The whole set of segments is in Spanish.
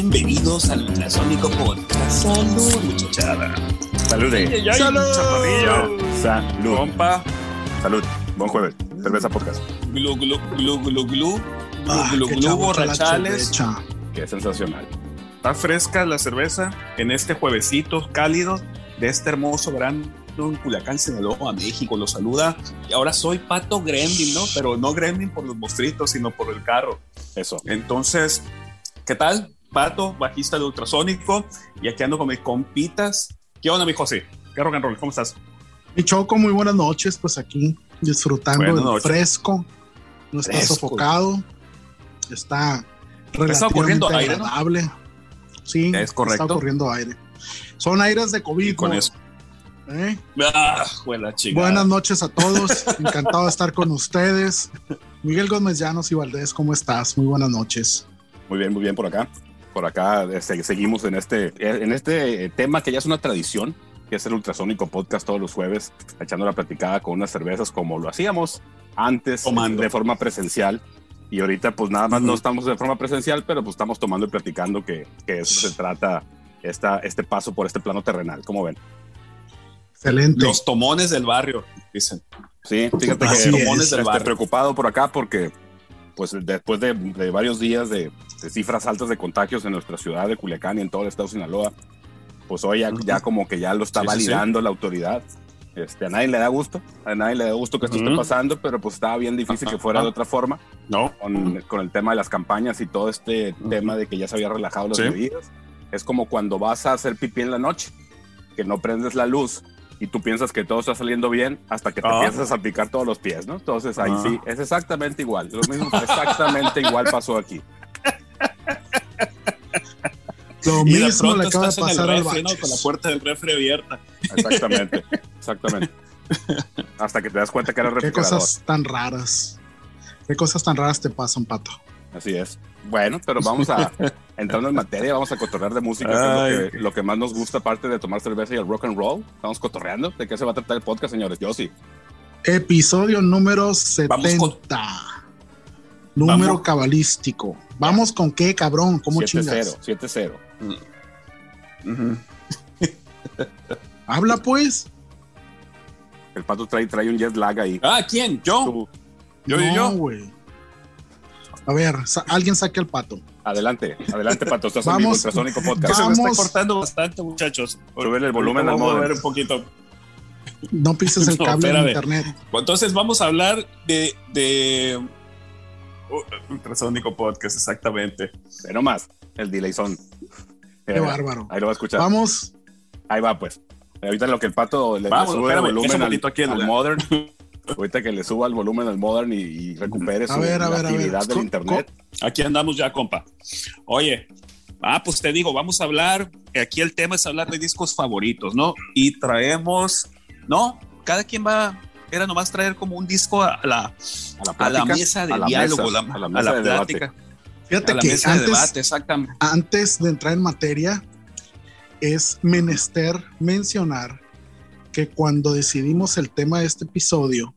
Bienvenidos al Ultrasónico Podcast. Salud, muchachada. Salud. Ay, Salud. Salud. Compa. Salud. Buen jueves. Cerveza podcast. Glu, glu, glu, glu, glu. Ah, Glu, glu, la borrachales. Qué sensacional. Está fresca la cerveza en este juevesito cálido de este hermoso verano en Culiacán, Sinaloa, México. Lo saluda. Y ahora soy Pato Gremlin, ¿no? Pero no Gremlin por los mostritos, sino por el carro. Eso. Entonces, ¿qué tal? Pato, bajista de Ultrasónico. Y aquí ando con mis compitas. ¿Qué onda, mi José? ¿Qué rock and roll? ¿Cómo estás? Mi Choco, muy buenas noches, pues aquí disfrutando del fresco, no está Fresco. sofocado, está Está relativamente aire, ¿no? agradable. Sí, Es correcto. está ocurriendo aire. Son aires de COVID. Y con eso. ¿Eh? Ah, buena. Buenas noches a todos, encantado de estar con ustedes. Miguel Gómez Llanos y Valdés, ¿cómo estás? Muy buenas noches. Muy bien, muy bien por acá. Por acá se- seguimos en este, en este tema que ya es una tradición, que es el ultrasónico podcast todos los jueves, echando la platicada con unas cervezas como lo hacíamos antes Tomando. de forma presencial. Y ahorita pues nada más Ujú. no estamos de forma presencial, pero pues estamos tomando y platicando que, que eso se trata esta, este paso por este plano terrenal. ¿Cómo ven? Excelente. Los tomones del barrio, dicen. Sí, fíjate Así que es. Tomones del este, barrio. preocupado por acá porque pues después de, de varios días de, de cifras altas de contagios en nuestra ciudad de Culiacán y en todo el estado de Sinaloa, pues hoy ya, ya como que ya lo está Sí, sí, sí. validando la autoridad. Este, a nadie le da gusto, a nadie le da gusto que esto esté Ujú. pasando, pero pues estaba bien difícil que fuera de otra forma No. con, con el tema de las campañas y todo este tema de que ya se había relajado las Sí. medidas. Es como cuando vas a hacer pipí en la noche, que no prendes la luz y tú piensas que todo está saliendo bien hasta que te Ah. empiezas a picar todos los pies, ¿no? Entonces ahí Ah. sí, es exactamente igual. Lo mismo, exactamente igual pasó aquí. Lo Y mismo le acaba de pasar al refri. Con la puerta del refri abierta. Exactamente, exactamente. Hasta que te das cuenta que era el Qué refrigerador. cosas tan raras. Qué cosas tan raras te pasan, Pato. Así es. Bueno, pero vamos a entrando en materia, vamos a cotorrear de música, que es lo que, lo que más nos gusta, aparte de tomar cerveza y el rock and roll. Estamos cotorreando. ¿De qué se va a tratar el podcast, señores? Yo sí. Episodio número 70. Vamos con- Número Vamos. cabalístico. Vamos con qué, cabrón. ¿Cómo 7-0, chingas? 7-0. Habla pues. El pato trae, trae un jet lag ahí. Ah, ¿quién? ¿Yo? Tú, Yo, yo, no, yo. güey. A ver, sa- alguien saque al pato. adelante, adelante, pato. Estás en mi Vamos. ultrasónico podcast. se me está Vamos. cortando bastante, muchachos. Súbele el volumen al vamos a modem. ver un poquito. No pises el No, cable de internet. Entonces vamos a hablar de... de... uh, Ultrasónico Podcast, exactamente. Ve nomás, el delay son. Qué bárbaro. Ahí lo va a escuchar. Vamos. Ahí va, pues. Ahorita lo que el pato le, le Vamos, sube el espérame, volumen deja un al, aquí en al modern. Ahorita que le suba el volumen al modern y, y recupere A su ver, a la ver, a ver. actividad del internet. Aquí andamos ya, compa. Oye, ah, pues te digo, vamos a hablar, aquí el tema es hablar de discos favoritos, ¿no? Y traemos, ¿no? Cada quien va, era nomás traer como un disco a la, A la, a la plática, mesa de a la diálogo, mesa, la- a la a mesa la de debate. plática, Fíjate a la que mesa de antes, debate, exactamente. antes de entrar en materia, es menester mencionar que cuando decidimos el tema de este episodio,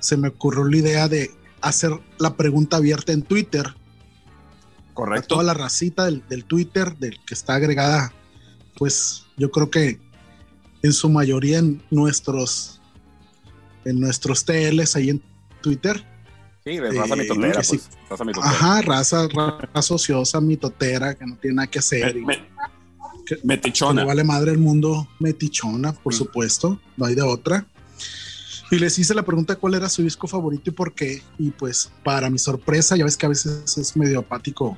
se me ocurrió la idea de hacer la pregunta abierta en Twitter a Correcto. toda la racita del, del Twitter, del que está agregada, pues yo creo que en su mayoría en nuestros en nuestros TLs ahí en Twitter. Sí, de raza Eh, mitotera, que pues. sí. Raza mitotera. Ajá, raza, raza ociosa, mitotera, que no tiene nada que hacer. Me- me- que- que Metichona. le vale madre el mundo metichona, por Mm. supuesto, no hay de otra. Y les hice la pregunta cuál era su disco favorito y por qué. Y pues, para mi sorpresa, ya ves que a veces es medio apático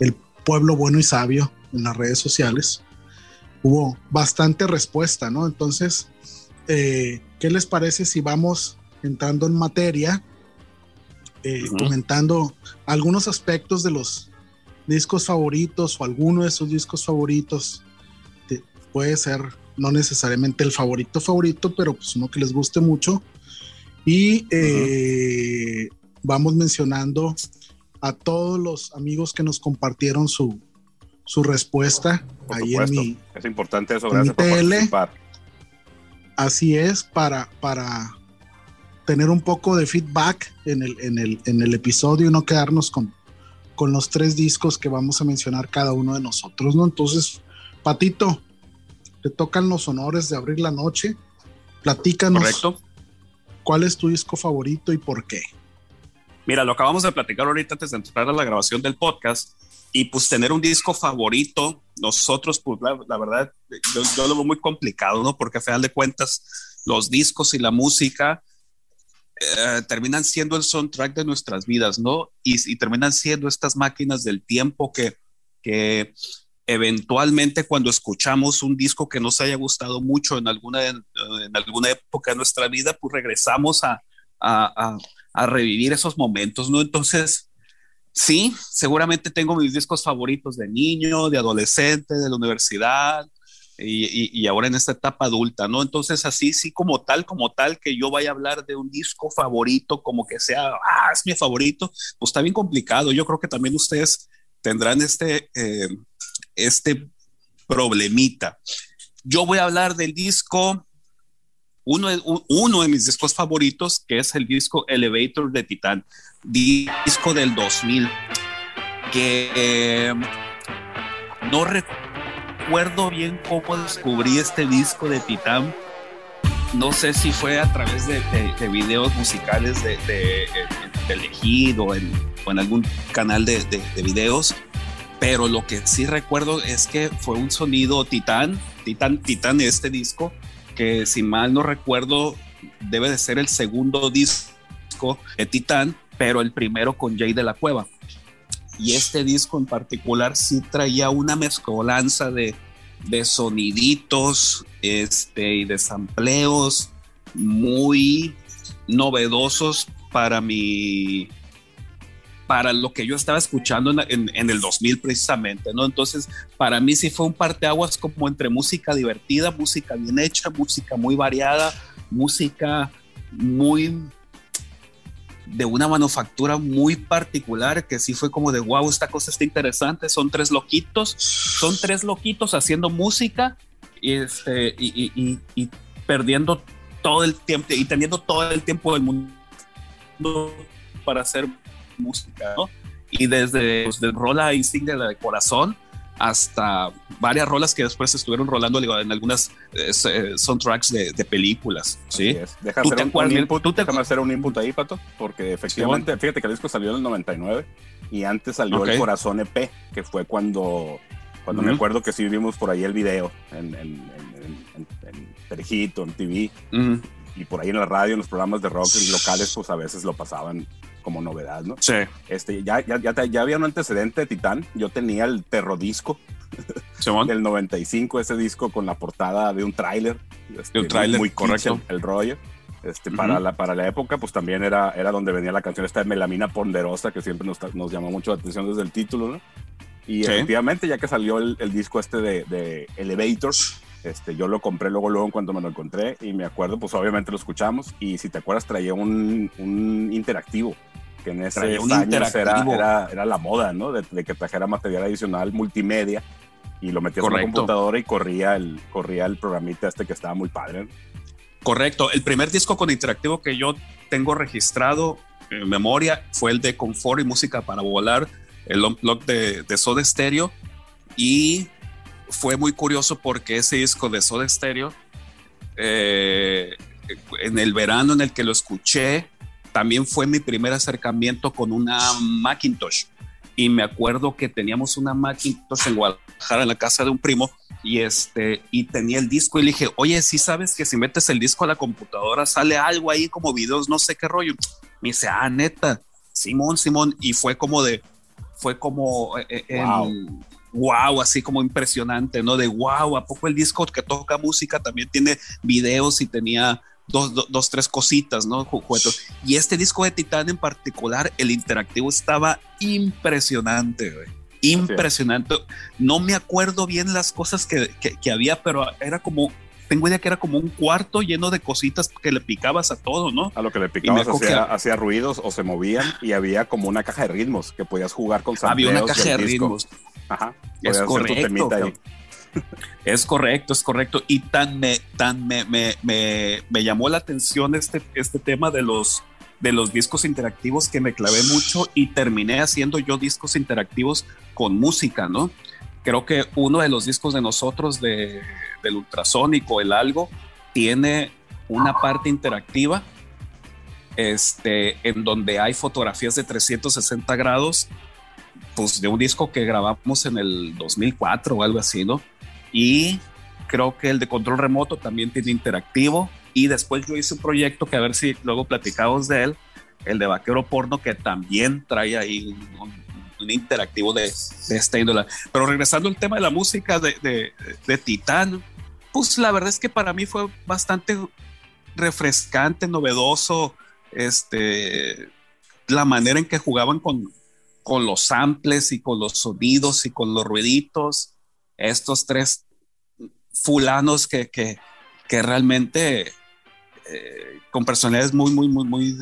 el pueblo bueno y sabio en las redes sociales. Hubo bastante respuesta, ¿no? Entonces, eh, ¿qué les parece si vamos entrando en materia, eh, comentando algunos aspectos de los discos favoritos o alguno de sus discos favoritos? Puede ser no necesariamente el favorito favorito, pero pues uno que les guste mucho. Y eh, vamos mencionando a todos los amigos que nos compartieron su, su respuesta Por ahí en mi, Es importante eso, gracias por participar. así es para, para tener un poco de feedback en el, en el, en el episodio y no quedarnos con, con los tres discos que vamos a mencionar cada uno de nosotros, ¿no? Entonces, Patito, te tocan los honores de abrir la noche. Platícanos. Correcto. ¿Cuál es tu disco favorito y por qué? Mira, lo acabamos de platicar ahorita antes de entrar a la grabación del podcast. Y pues tener un disco favorito, nosotros, pues la, verdad, yo, lo veo muy complicado, ¿no? Porque a final de cuentas, los discos y la música eh, terminan siendo el soundtrack de nuestras vidas, ¿no? Y, terminan siendo estas máquinas del tiempo que, que eventualmente cuando escuchamos un disco que nos haya gustado mucho en alguna, en, alguna época de nuestra vida, pues regresamos a, a, a, revivir esos momentos, ¿no? Entonces, sí, seguramente tengo mis discos favoritos de niño, de adolescente, de la universidad. Y, y, ahora en esta etapa adulta, ¿no? Entonces, así, sí, como tal, como tal, que yo vaya a hablar de un disco favorito, como que sea, ah, es mi favorito, pues está bien complicado. Yo creo que también ustedes tendrán este, eh, este problemita. Yo voy a hablar del disco, uno de, uno de mis discos favoritos, que es el disco Elevator de Titán, disco del 2000, que eh, no recuerdo bien cómo descubrí este disco de Titán. No sé si fue a través de, videos musicales de, de, o en, algún canal de, de videos pero lo que sí recuerdo es que fue un sonido titán, titán, titán este disco, que si mal no recuerdo debe de ser el segundo disco de Titán, pero el primero con Jay de la Cueva. Y este disco en particular sí traía una mezcolanza de, de soniditos este, y de sampleos muy novedosos para mi, para lo que yo estaba escuchando en, el 2000 precisamente, ¿no? Entonces, para mí sí fue un parteaguas como entre música divertida, música bien hecha, música muy variada, música muy de una manufactura muy particular que sí fue como de wow, esta cosa está interesante, son tres loquitos, son tres loquitos haciendo música y, este, y, y perdiendo todo el tiempo y teniendo todo el tiempo del mundo para hacer música, ¿no? Y desde, pues, rola insignia de corazón hasta varias rolas que después estuvieron rolando en algunas eh, eh, soundtracks de, películas. ¿sí? Déjame, hacer un, input, déjame hacer un input ahí, Pato, porque efectivamente, fíjate que el disco salió en el 99 y antes salió el Corazón EP, que fue cuando, cuando me acuerdo que sí vimos por ahí el video en, en, en, en TV. Y por ahí en la radio, en los programas de rock locales, pues a veces lo pasaban como novedad, ¿no? Sí. Este, ya, ya, ya, ya había un antecedente de Titán. Yo tenía el Terrodisco del 95, ese disco con la portada de un tráiler. Este, un tráiler, muy correcto. El, rollo. Este, para, la, para la época, pues también era, era donde venía la canción esta de Melamina Ponderosa, que siempre nos, nos llamó mucho la atención desde el título, ¿no? Y efectivamente, ya que salió el, el disco este de, de Elevator, este, yo lo compré luego, luego en cuanto me lo encontré y me acuerdo, pues obviamente lo escuchamos y si te acuerdas traía un, un interactivo que en ese años era, era, era, la moda, ¿no? De, que trajera material adicional multimedia y lo metías en la computadora y corría el, corría el programita este que estaba muy padre. Correcto. El primer disco con interactivo que yo tengo registrado en memoria fue el de Confort y Música para Volar, el unplug de, de Soda Stereo. Y fue muy curioso porque ese disco de Soda Stereo, eh, en el verano en el que lo escuché, también fue mi primer acercamiento con una Macintosh. Y me acuerdo que teníamos una Macintosh en Guadalajara en la casa de un primo y este y tenía el disco y le dije, oye, si sabes que si metes el disco a la computadora sale algo ahí como videos, no sé qué rollo. Me dice, ah, neta, Simón, Simón. Y fue como de, fue como eh, eh, wow, así como impresionante, ¿no? De wow, ¿a poco el disco que toca música también tiene videos y tenía dos, dos, tres cositas, ¿no? Y este disco de Titán en particular, el interactivo estaba impresionante, güey. Impresionante. No me acuerdo bien las cosas que, que, había, pero era como tengo idea que era como un cuarto lleno de cositas que le picabas a todo, ¿no? A lo que le picabas hacía, ruidos o se movían y había como una caja de ritmos que podías jugar con Había una caja de ritmos. Ajá. Es correcto. Es correcto, es correcto. Y tan me, tan me, me, me, llamó la atención este, este tema de los, de los discos interactivos que me clavé mucho y terminé haciendo yo discos interactivos con música, ¿no? Creo que uno de los discos de nosotros de, del ultrasónico, el algo, tiene una parte interactiva este, en donde hay fotografías de 360 grados, pues de un disco que grabamos en el 2004 o algo así, ¿no? Y creo que el de control remoto también tiene interactivo y después yo hice un proyecto que a ver si luego platicamos de él, el de Vaquero Porno, que también trae ahí un, interactivo de, de, esta índole. Pero regresando al tema de la música de, de, de Titán, pues la verdad es que para mí fue bastante refrescante, novedoso, este, la manera en que jugaban con, con los samples y con los sonidos y con los ruiditos. Estos tres fulanos que, que, que realmente eh, con personalidades muy, muy, muy, muy,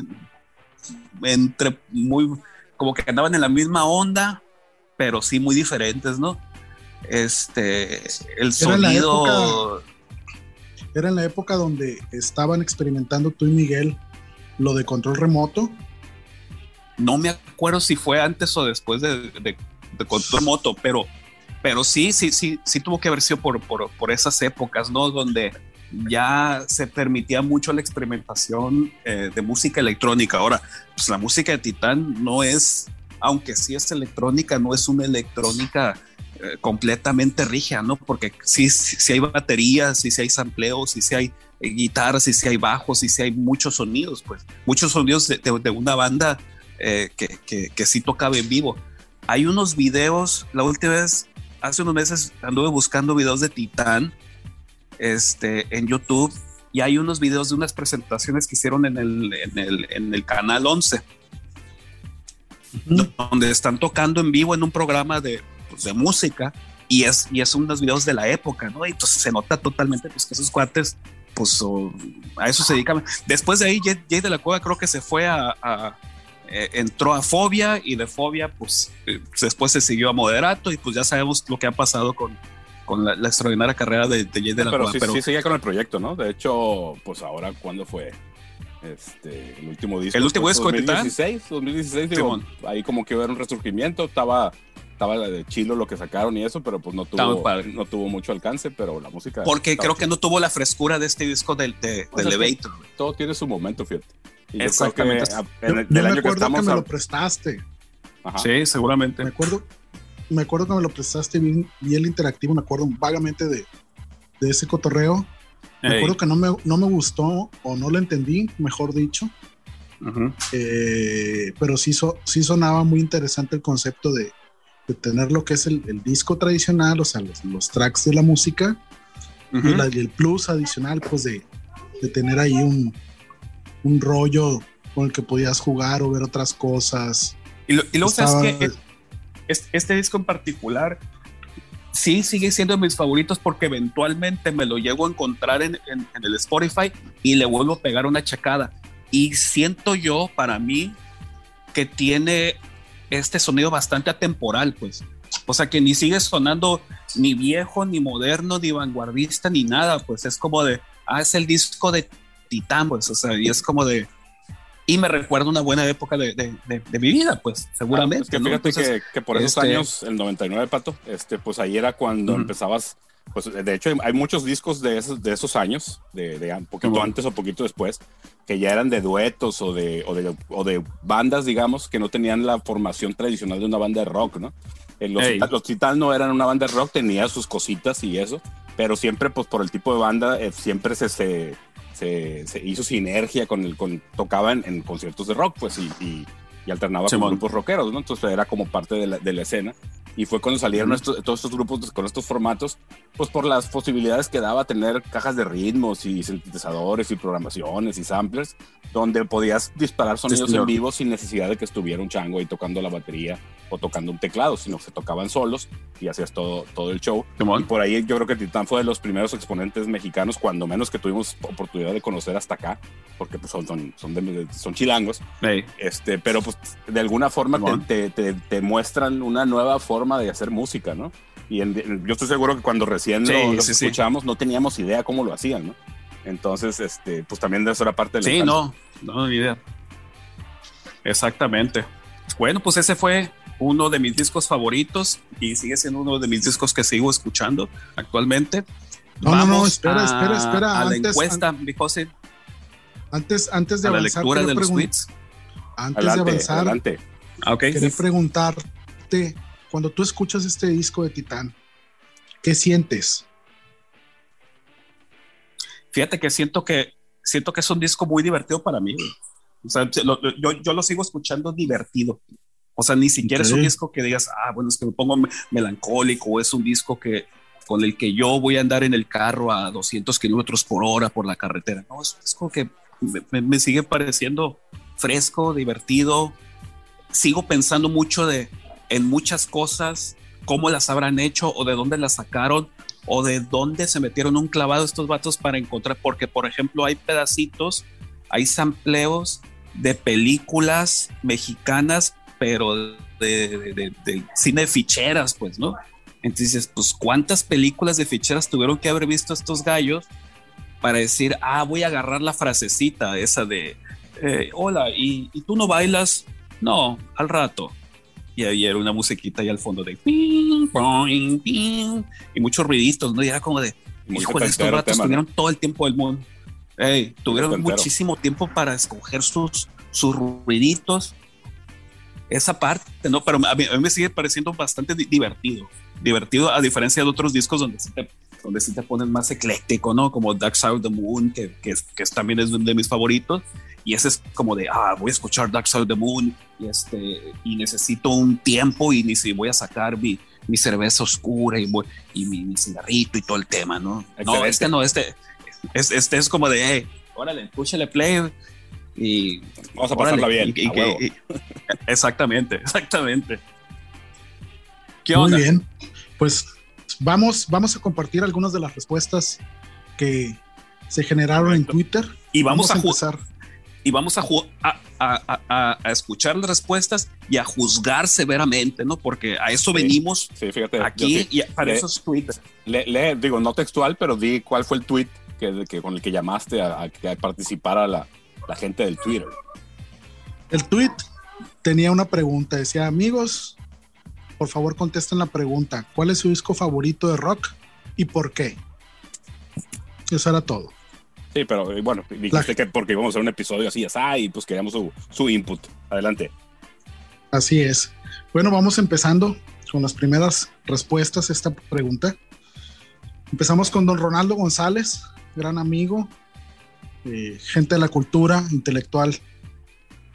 entre, muy, como que andaban en la misma onda, pero sí muy diferentes, ¿no? Este, el sonido. Era en la época, donde estaban experimentando tú y Miguel lo de control remoto. No me acuerdo si fue antes o después de, de, de control remoto, pero, pero sí, sí, sí, sí tuvo que haber sido por, por, por esas épocas, ¿no? Donde ya se permitía mucho la experimentación eh, de música electrónica. Ahora, pues la música de Titán no es, aunque sí es electrónica, no es una electrónica eh, completamente rígida, ¿no? Porque sí, sí, sí, hay baterías, sí, sí hay sampleos, sí, sí hay eh, guitarras, sí, sí hay bajos, sí, sí hay muchos sonidos, pues, muchos sonidos de, de, de una banda eh, que, que, que sí tocaba en vivo. Hay unos videos, la última vez, hace unos meses anduve buscando videos de Titán, este, en YouTube y hay unos videos de unas presentaciones que hicieron en el, en el, en el canal 11, uh -huh. donde están tocando en vivo en un programa de, pues, de música y es, y es unos videos de la época, ¿no? Y entonces se nota totalmente pues, que esos cuates, pues oh, a eso se dedican. Después de ahí, Jay, Jay de la Cueva creo que se fue a, a eh, entró a Fobia y de Fobia, pues eh, después se siguió a Moderato y pues ya sabemos lo que ha pasado con, con la, la, extraordinaria carrera de, de Jay de la pero Cueva. Sí, pero sí seguía con el proyecto, ¿no? De hecho, pues ahora, ¿cuándo fue? Este, el último disco. El último disco 2016, 2016, digo, sí, ahí como que hubo un resurgimiento, estaba estaba de chilo lo que sacaron y eso, pero pues no tuvo, no tuvo mucho alcance, pero la música. Porque creo chilo. que no tuvo la frescura de este disco del, de, pues del Elevator. Todo tiene su momento, fíjate. Y Exactamente. Yo, que, yo, yo me acuerdo que, que me a... lo prestaste. Ajá. Sí, seguramente. Me acuerdo, me acuerdo que me lo prestaste, vi el interactivo, me acuerdo vagamente de, de ese cotorreo. Me acuerdo que no me, no me gustó o no lo entendí, mejor dicho. Uh -huh. eh, pero sí, so, sí sonaba muy interesante el concepto de, de tener lo que es el, el, disco tradicional, o sea, los, los tracks de la música uh -huh. y, la, y, el plus adicional, pues de, de tener ahí un, un, rollo con el que podías jugar o ver otras cosas. Y, lo, y luego Estaba, sabes que este, este disco en particular sí sigue siendo de mis favoritos porque eventualmente me lo llego a encontrar en, en, en, el Spotify y le vuelvo a pegar una checada. Y siento yo, para mí, que tiene este sonido bastante atemporal, pues. O sea, que ni sigue sonando ni viejo, ni moderno, ni vanguardista, ni nada, pues es como de, ah, es el disco de Titán, pues, o sea, y es como de, y me recuerda una buena época de, de, de, de mi vida, pues, seguramente. Ah, es que ¿no? fíjate Entonces, que, que, por esos este... años, el 99, Pato, este, pues ahí era cuando uh -huh. empezabas, pues de hecho hay muchos discos de esos, de esos años, de, de un poquito antes o poquito después, que ya eran de duetos o de, o de, o de bandas, digamos, que no tenían la formación tradicional de una banda de rock, ¿no? Eh, Los, hey. los Titans no eran una banda de rock, tenía sus cositas y eso, pero siempre, pues por el tipo de banda, eh, siempre se, se, se, se, hizo sinergia con el, con, tocaba en, conciertos de rock, pues, y, y, y alternaba con grupos rockeros, ¿no? Entonces era como parte de la, de la escena. Y fue cuando salieron estos, todos estos grupos con estos formatos, pues por las posibilidades que daba tener cajas de ritmos y sintetizadores y programaciones y samplers, donde podías disparar sonidos sí, en vivo sin necesidad de que estuviera un chango ahí tocando la batería o tocando un teclado, sino que se tocaban solos y hacías todo, todo el show. Y por ahí yo creo que Titán fue de los primeros exponentes mexicanos, cuando menos que tuvimos oportunidad de conocer hasta acá, porque pues son, son, son, de, son chilangos. Hey. Este, pero pues de alguna forma te, te, te, te, muestran una nueva forma de hacer música, ¿no? Y en, en, yo estoy seguro que cuando recién sí, lo, sí, escuchamos sí. no teníamos idea cómo lo hacían, ¿no? Entonces, este, pues también de eso era parte del. Sí, no, no, ni idea. Exactamente. Bueno, pues ese fue uno de mis discos favoritos y sigue siendo uno de mis discos que sigo escuchando actualmente. No, no, no, espera, espera, espera. A la encuesta, mi José. Antes, antes de a la avanzar. lectura de los tweets. Antes de avanzar, adelante. Ah, okay. quería preguntarte, cuando tú escuchas este disco de Titán, ¿qué sientes? Fíjate que siento que siento que es un disco muy divertido para mí. O sea, lo, yo, yo, lo sigo escuchando divertido. O sea, ni siquiera okay. es un disco que digas, ah, bueno, es que me pongo melancólico, o es un disco que con el que yo voy a andar en el carro a 200 kilómetros por hora por la carretera. No, es un disco que me, me, sigue pareciendo fresco, divertido. Sigo pensando mucho de, en muchas cosas, cómo las habrán hecho o de dónde las sacaron o de dónde se metieron un clavado estos vatos para encontrar, porque por ejemplo hay pedacitos, hay sampleos de películas mexicanas, pero de, de, de, de cine de ficheras, pues, ¿no? Entonces, pues, ¿cuántas películas de ficheras tuvieron que haber visto estos gallos para decir, ah, voy a agarrar la frasecita esa de, eh, hola, ¿y, ¿y, tú no bailas? No, al rato. Y ahí era una musiquita ahí al fondo de ping, ping, ping, y muchos ruiditos, ¿no? Y era como de, híjole, estos ratos tema, tuvieron ¿no? todo el tiempo del mundo. Hey, tuvieron muchísimo tiempo para escoger sus, sus ruiditos. Esa parte, ¿no? Pero a mí, a mí me sigue pareciendo bastante divertido. Divertido, a diferencia de otros discos donde sí te, donde sí te pones más ecléctico, ¿no? Como Dark Side of the Moon, que, que, que también es de mis favoritos y ese es como de, ah, voy a escuchar Dark Side of the Moon y, este, y necesito un tiempo y ni si voy a sacar mi, mi cerveza oscura y, voy, y mi, mi, cigarrito y todo el tema, ¿no? Excelente. No, este no, este, este, este es como de, hey, órale, escúchale play y... Vamos a pasarla órale, bien. Y, y, y, exactamente, exactamente. ¿Qué onda? Muy bien, pues vamos, vamos a compartir algunas de las respuestas que se generaron en Twitter. Y vamos, vamos a, a y vamos a, a, a, a, escuchar las respuestas y a juzgar severamente, ¿no? Porque a eso sí, venimos sí, fíjate, aquí sí, y para le, eso es Twitter. Le, le, digo, no textual, pero di cuál fue el tweet que, que con el que llamaste a, que participara la, la gente del Twitter. El tweet tenía una pregunta, decía, amigos, por favor contesten la pregunta, ¿cuál es su disco favorito de rock y por qué? Eso era todo. Sí, pero eh, bueno, dijiste la... que porque íbamos a hacer un episodio así, así y pues queríamos su, su, input. Adelante. Así es. Bueno, vamos empezando con las primeras respuestas a esta pregunta. Empezamos con don Ronaldo González, gran amigo, eh, gente de la cultura intelectual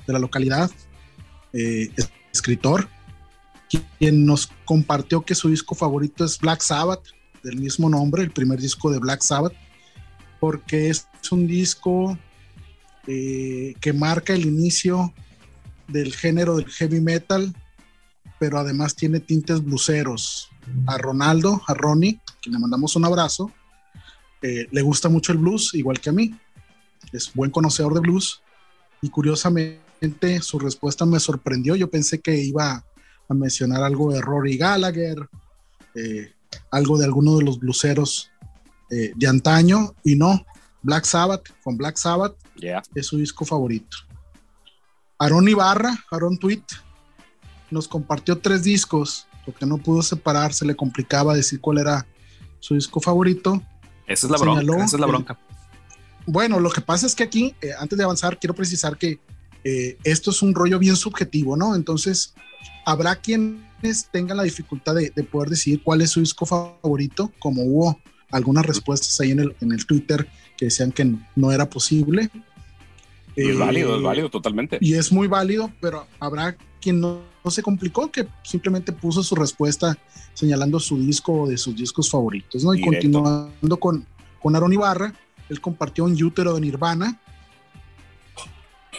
de la localidad, eh, escritor, quien nos compartió que su disco favorito es Black Sabbath, del mismo nombre, el primer disco de Black Sabbath porque es un disco eh, que marca el inicio del género del heavy metal, pero además tiene tintes bluseros. A Ronaldo, a Ronnie, que le mandamos un abrazo, eh, le gusta mucho el blues, igual que a mí. Es buen conocedor de blues y curiosamente su respuesta me sorprendió. Yo pensé que iba a mencionar algo de Rory Gallagher, eh, algo de alguno de los bluseros eh, de antaño y no, Black Sabbath, con Black Sabbath yeah. es su disco favorito. Aaron Ibarra, Aaron Tweet, nos compartió tres discos, porque no pudo separar, se le complicaba decir cuál era su disco favorito. Esa es la Señaló, bronca. Esa es la bronca. Eh, bueno, lo que pasa es que aquí, eh, antes de avanzar, quiero precisar que eh, esto es un rollo bien subjetivo, ¿no? Entonces, habrá quienes tengan la dificultad de, de poder decidir cuál es su disco favorito, como hubo algunas respuestas ahí en el, en el Twitter que decían que no era posible. Y es eh, válido, es válido totalmente. Y es muy válido, pero habrá quien no, no, se complicó, que simplemente puso su respuesta señalando su disco o de sus discos favoritos, ¿no? Y Directo. continuando con, con Aaron Ibarra, él compartió un útero de Nirvana,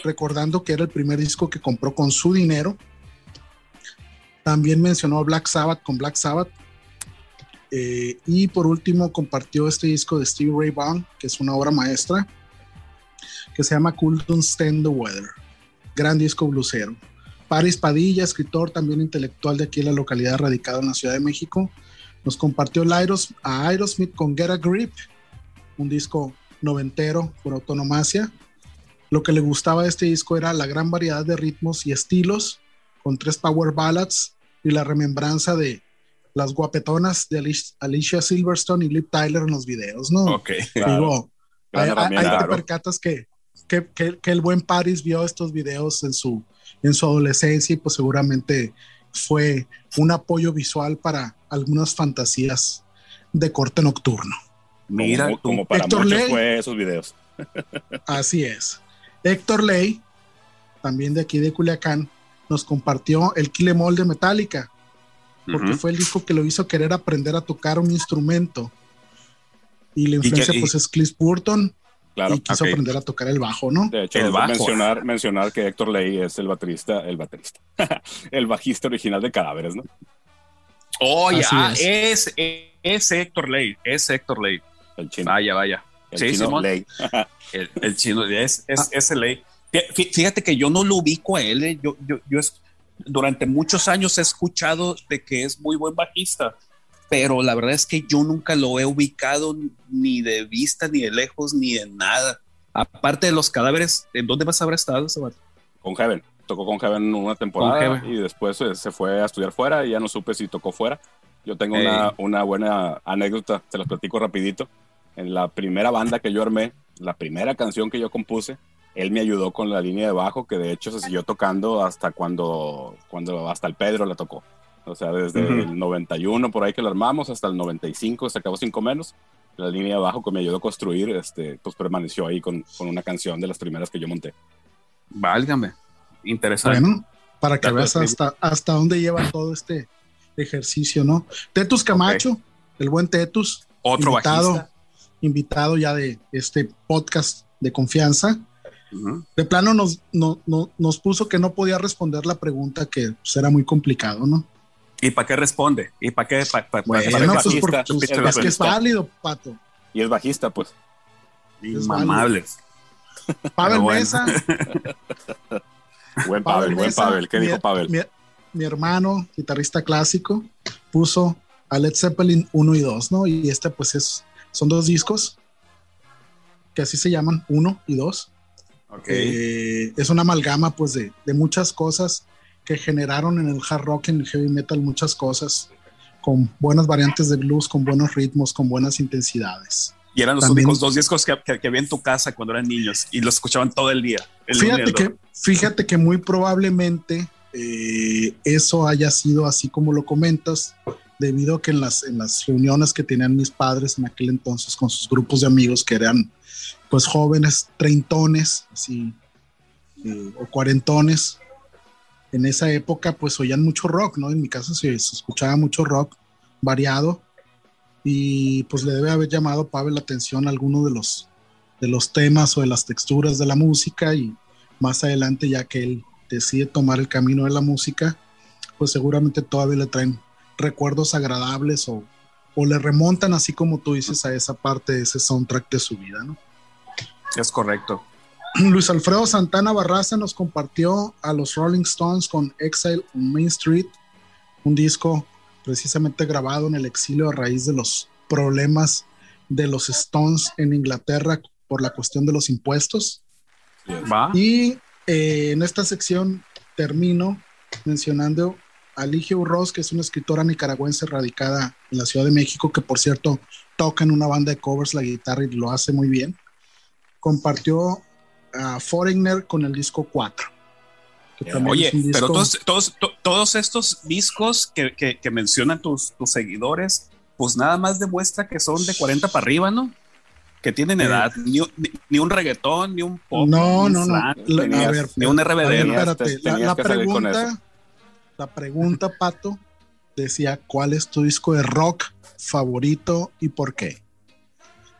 recordando que era el primer disco que compró con su dinero. También mencionó Black Sabbath con Black Sabbath, eh, y por último compartió este disco de Stevie Ray Vaughan, que es una obra maestra, que se llama Cool Don't Stand the Weather. Gran disco blusero. Paris Padilla, escritor también intelectual de aquí en la localidad, radicado en la Ciudad de México, nos compartió el a Aerosmith con Get a Grip, un disco noventero por autonomacia. Lo que le gustaba a este disco era la gran variedad de ritmos y estilos, con tres power ballads y la remembranza de las guapetonas de Alicia Silverstone y Lip Tyler en los videos, ¿no? Ok. Digo, Gran ahí- te claro. percatas que, que, que- que el buen Paris vio estos videos en su, en su adolescencia y pues seguramente fue un apoyo visual para algunas fantasías de corte nocturno. Mira, como, como para Héctor muchos Ley. fue esos videos. Así es. Héctor Ley, también de aquí de Culiacán, nos compartió el Kill Em All de Metallica, porque fue el disco que lo hizo querer aprender a tocar un instrumento. Y la influencia, y- pues, es Cliff Burton, Claro. y quiso aprender a tocar el bajo, ¿no? De hecho, El bajo. mencionar, mencionar que Héctor Ley es el baterista, el baterista, el bajista original de Cadáveres, ¿no? Oh, ya, ah, es. es, es Héctor Ley, es Héctor Ley. El chino. Vaya, vaya. el sí, chino Simón. Ley. El, el chino es, es, Ah. es el ley. Fí- Fíjate que yo no lo ubico a él. eh. Yo, yo, yo es- durante muchos años he escuchado de que es muy buen bajista, pero la verdad es que yo nunca lo he ubicado ni de vista, ni de lejos, ni de nada. Aparte de los cadáveres, ¿en dónde vas a haber estado? Con Heaven. Tocó con Heaven una temporada Heaven. y después eh, se fue a estudiar fuera y ya no supe si tocó fuera. Yo tengo Ey. una, una buena anécdota, te las platico rapidito. En la primera banda que yo armé, la primera canción que yo compuse, él me ayudó con la línea de bajo, que de hecho se siguió tocando hasta cuando, cuando hasta el Pedro la tocó. O sea, desde Ujú. el 91 por ahí que lo armamos hasta el 95, se acabó cinco menos. La línea de bajo que me ayudó a construir, este, pues permaneció ahí con, con una canción de las primeras que yo monté. Válgame. Interesante. Bueno, para que veas hasta, hasta dónde lleva todo este ejercicio, ¿no? Tetus Camacho, el buen Tetus, Otro invitado, bajista. invitado ya de este podcast de confianza. De plano nos, no- no- nos puso que no podía responder la pregunta que pues, era muy complicado, ¿no? ¿Y para qué responde? ¿Y para qué? Pa- pa- Bueno, para- es pues, por- pues, es es que es válido, Pato. Y es bajista, pues. Inmamables. Pavel bueno. Mesa, Buen Pavel, buen Mesa, Pavel. ¿Qué mi- dijo Pavel? Mi, mi hermano, guitarrista clásico, puso a Led Zeppelin 1 y 2, ¿no? Y este pues es, son dos discos que así se llaman, 1 y 2. Ok. Eh, es una amalgama pues de, de muchas cosas que generaron en el hard rock, en el heavy metal, muchas cosas con buenas variantes de blues, con buenos ritmos, con buenas intensidades. Y eran los También- únicos dos discos que, que, que había en tu casa cuando eran niños y los escuchaban todo el día. el Fíjate que, fíjate que muy probablemente eh, eso haya sido así como lo comentas, debido a que en las, en las reuniones que tenían mis padres en aquel entonces con sus grupos de amigos que eran pues jóvenes, treintones, así, eh, o cuarentones, en esa época pues oían mucho rock, ¿no? En mi casa se, escuchaba mucho rock variado y pues le debe haber llamado Pavel la atención a alguno de los, de los temas o de las texturas de la música y más adelante ya que él decide tomar el camino de la música, pues seguramente todavía le traen recuerdos agradables o, o le remontan así como tú dices a esa parte de ese soundtrack de su vida, ¿no? Es correcto. Luis Alfredo Santana Barraza nos compartió a los Rolling Stones con Exile on Main Street, un disco precisamente grabado en el exilio a raíz de los problemas de los Stones en Inglaterra por la cuestión de los impuestos. Va. Y eh, en esta sección termino mencionando a Ligia Urroz, que es una escritora nicaragüense radicada en la Ciudad de México, que por cierto toca en una banda de covers la guitarra y lo hace muy bien. Compartió a Foreigner con el disco 4. que también Oye, pero todos, todos, to- todos estos discos que, que, que mencionan tus, tus seguidores, pues nada más demuestra que son de 40 para arriba, ¿no? Que tienen Eh. edad, ni, un- ni, ni un reggaetón, ni un pop, No, ni no, un no. flan, La- tenías- a ver, ni un ver, RBD. espérate, la, pregunta, la pregunta, Pato, decía, ¿cuál es tu disco de rock favorito y por qué?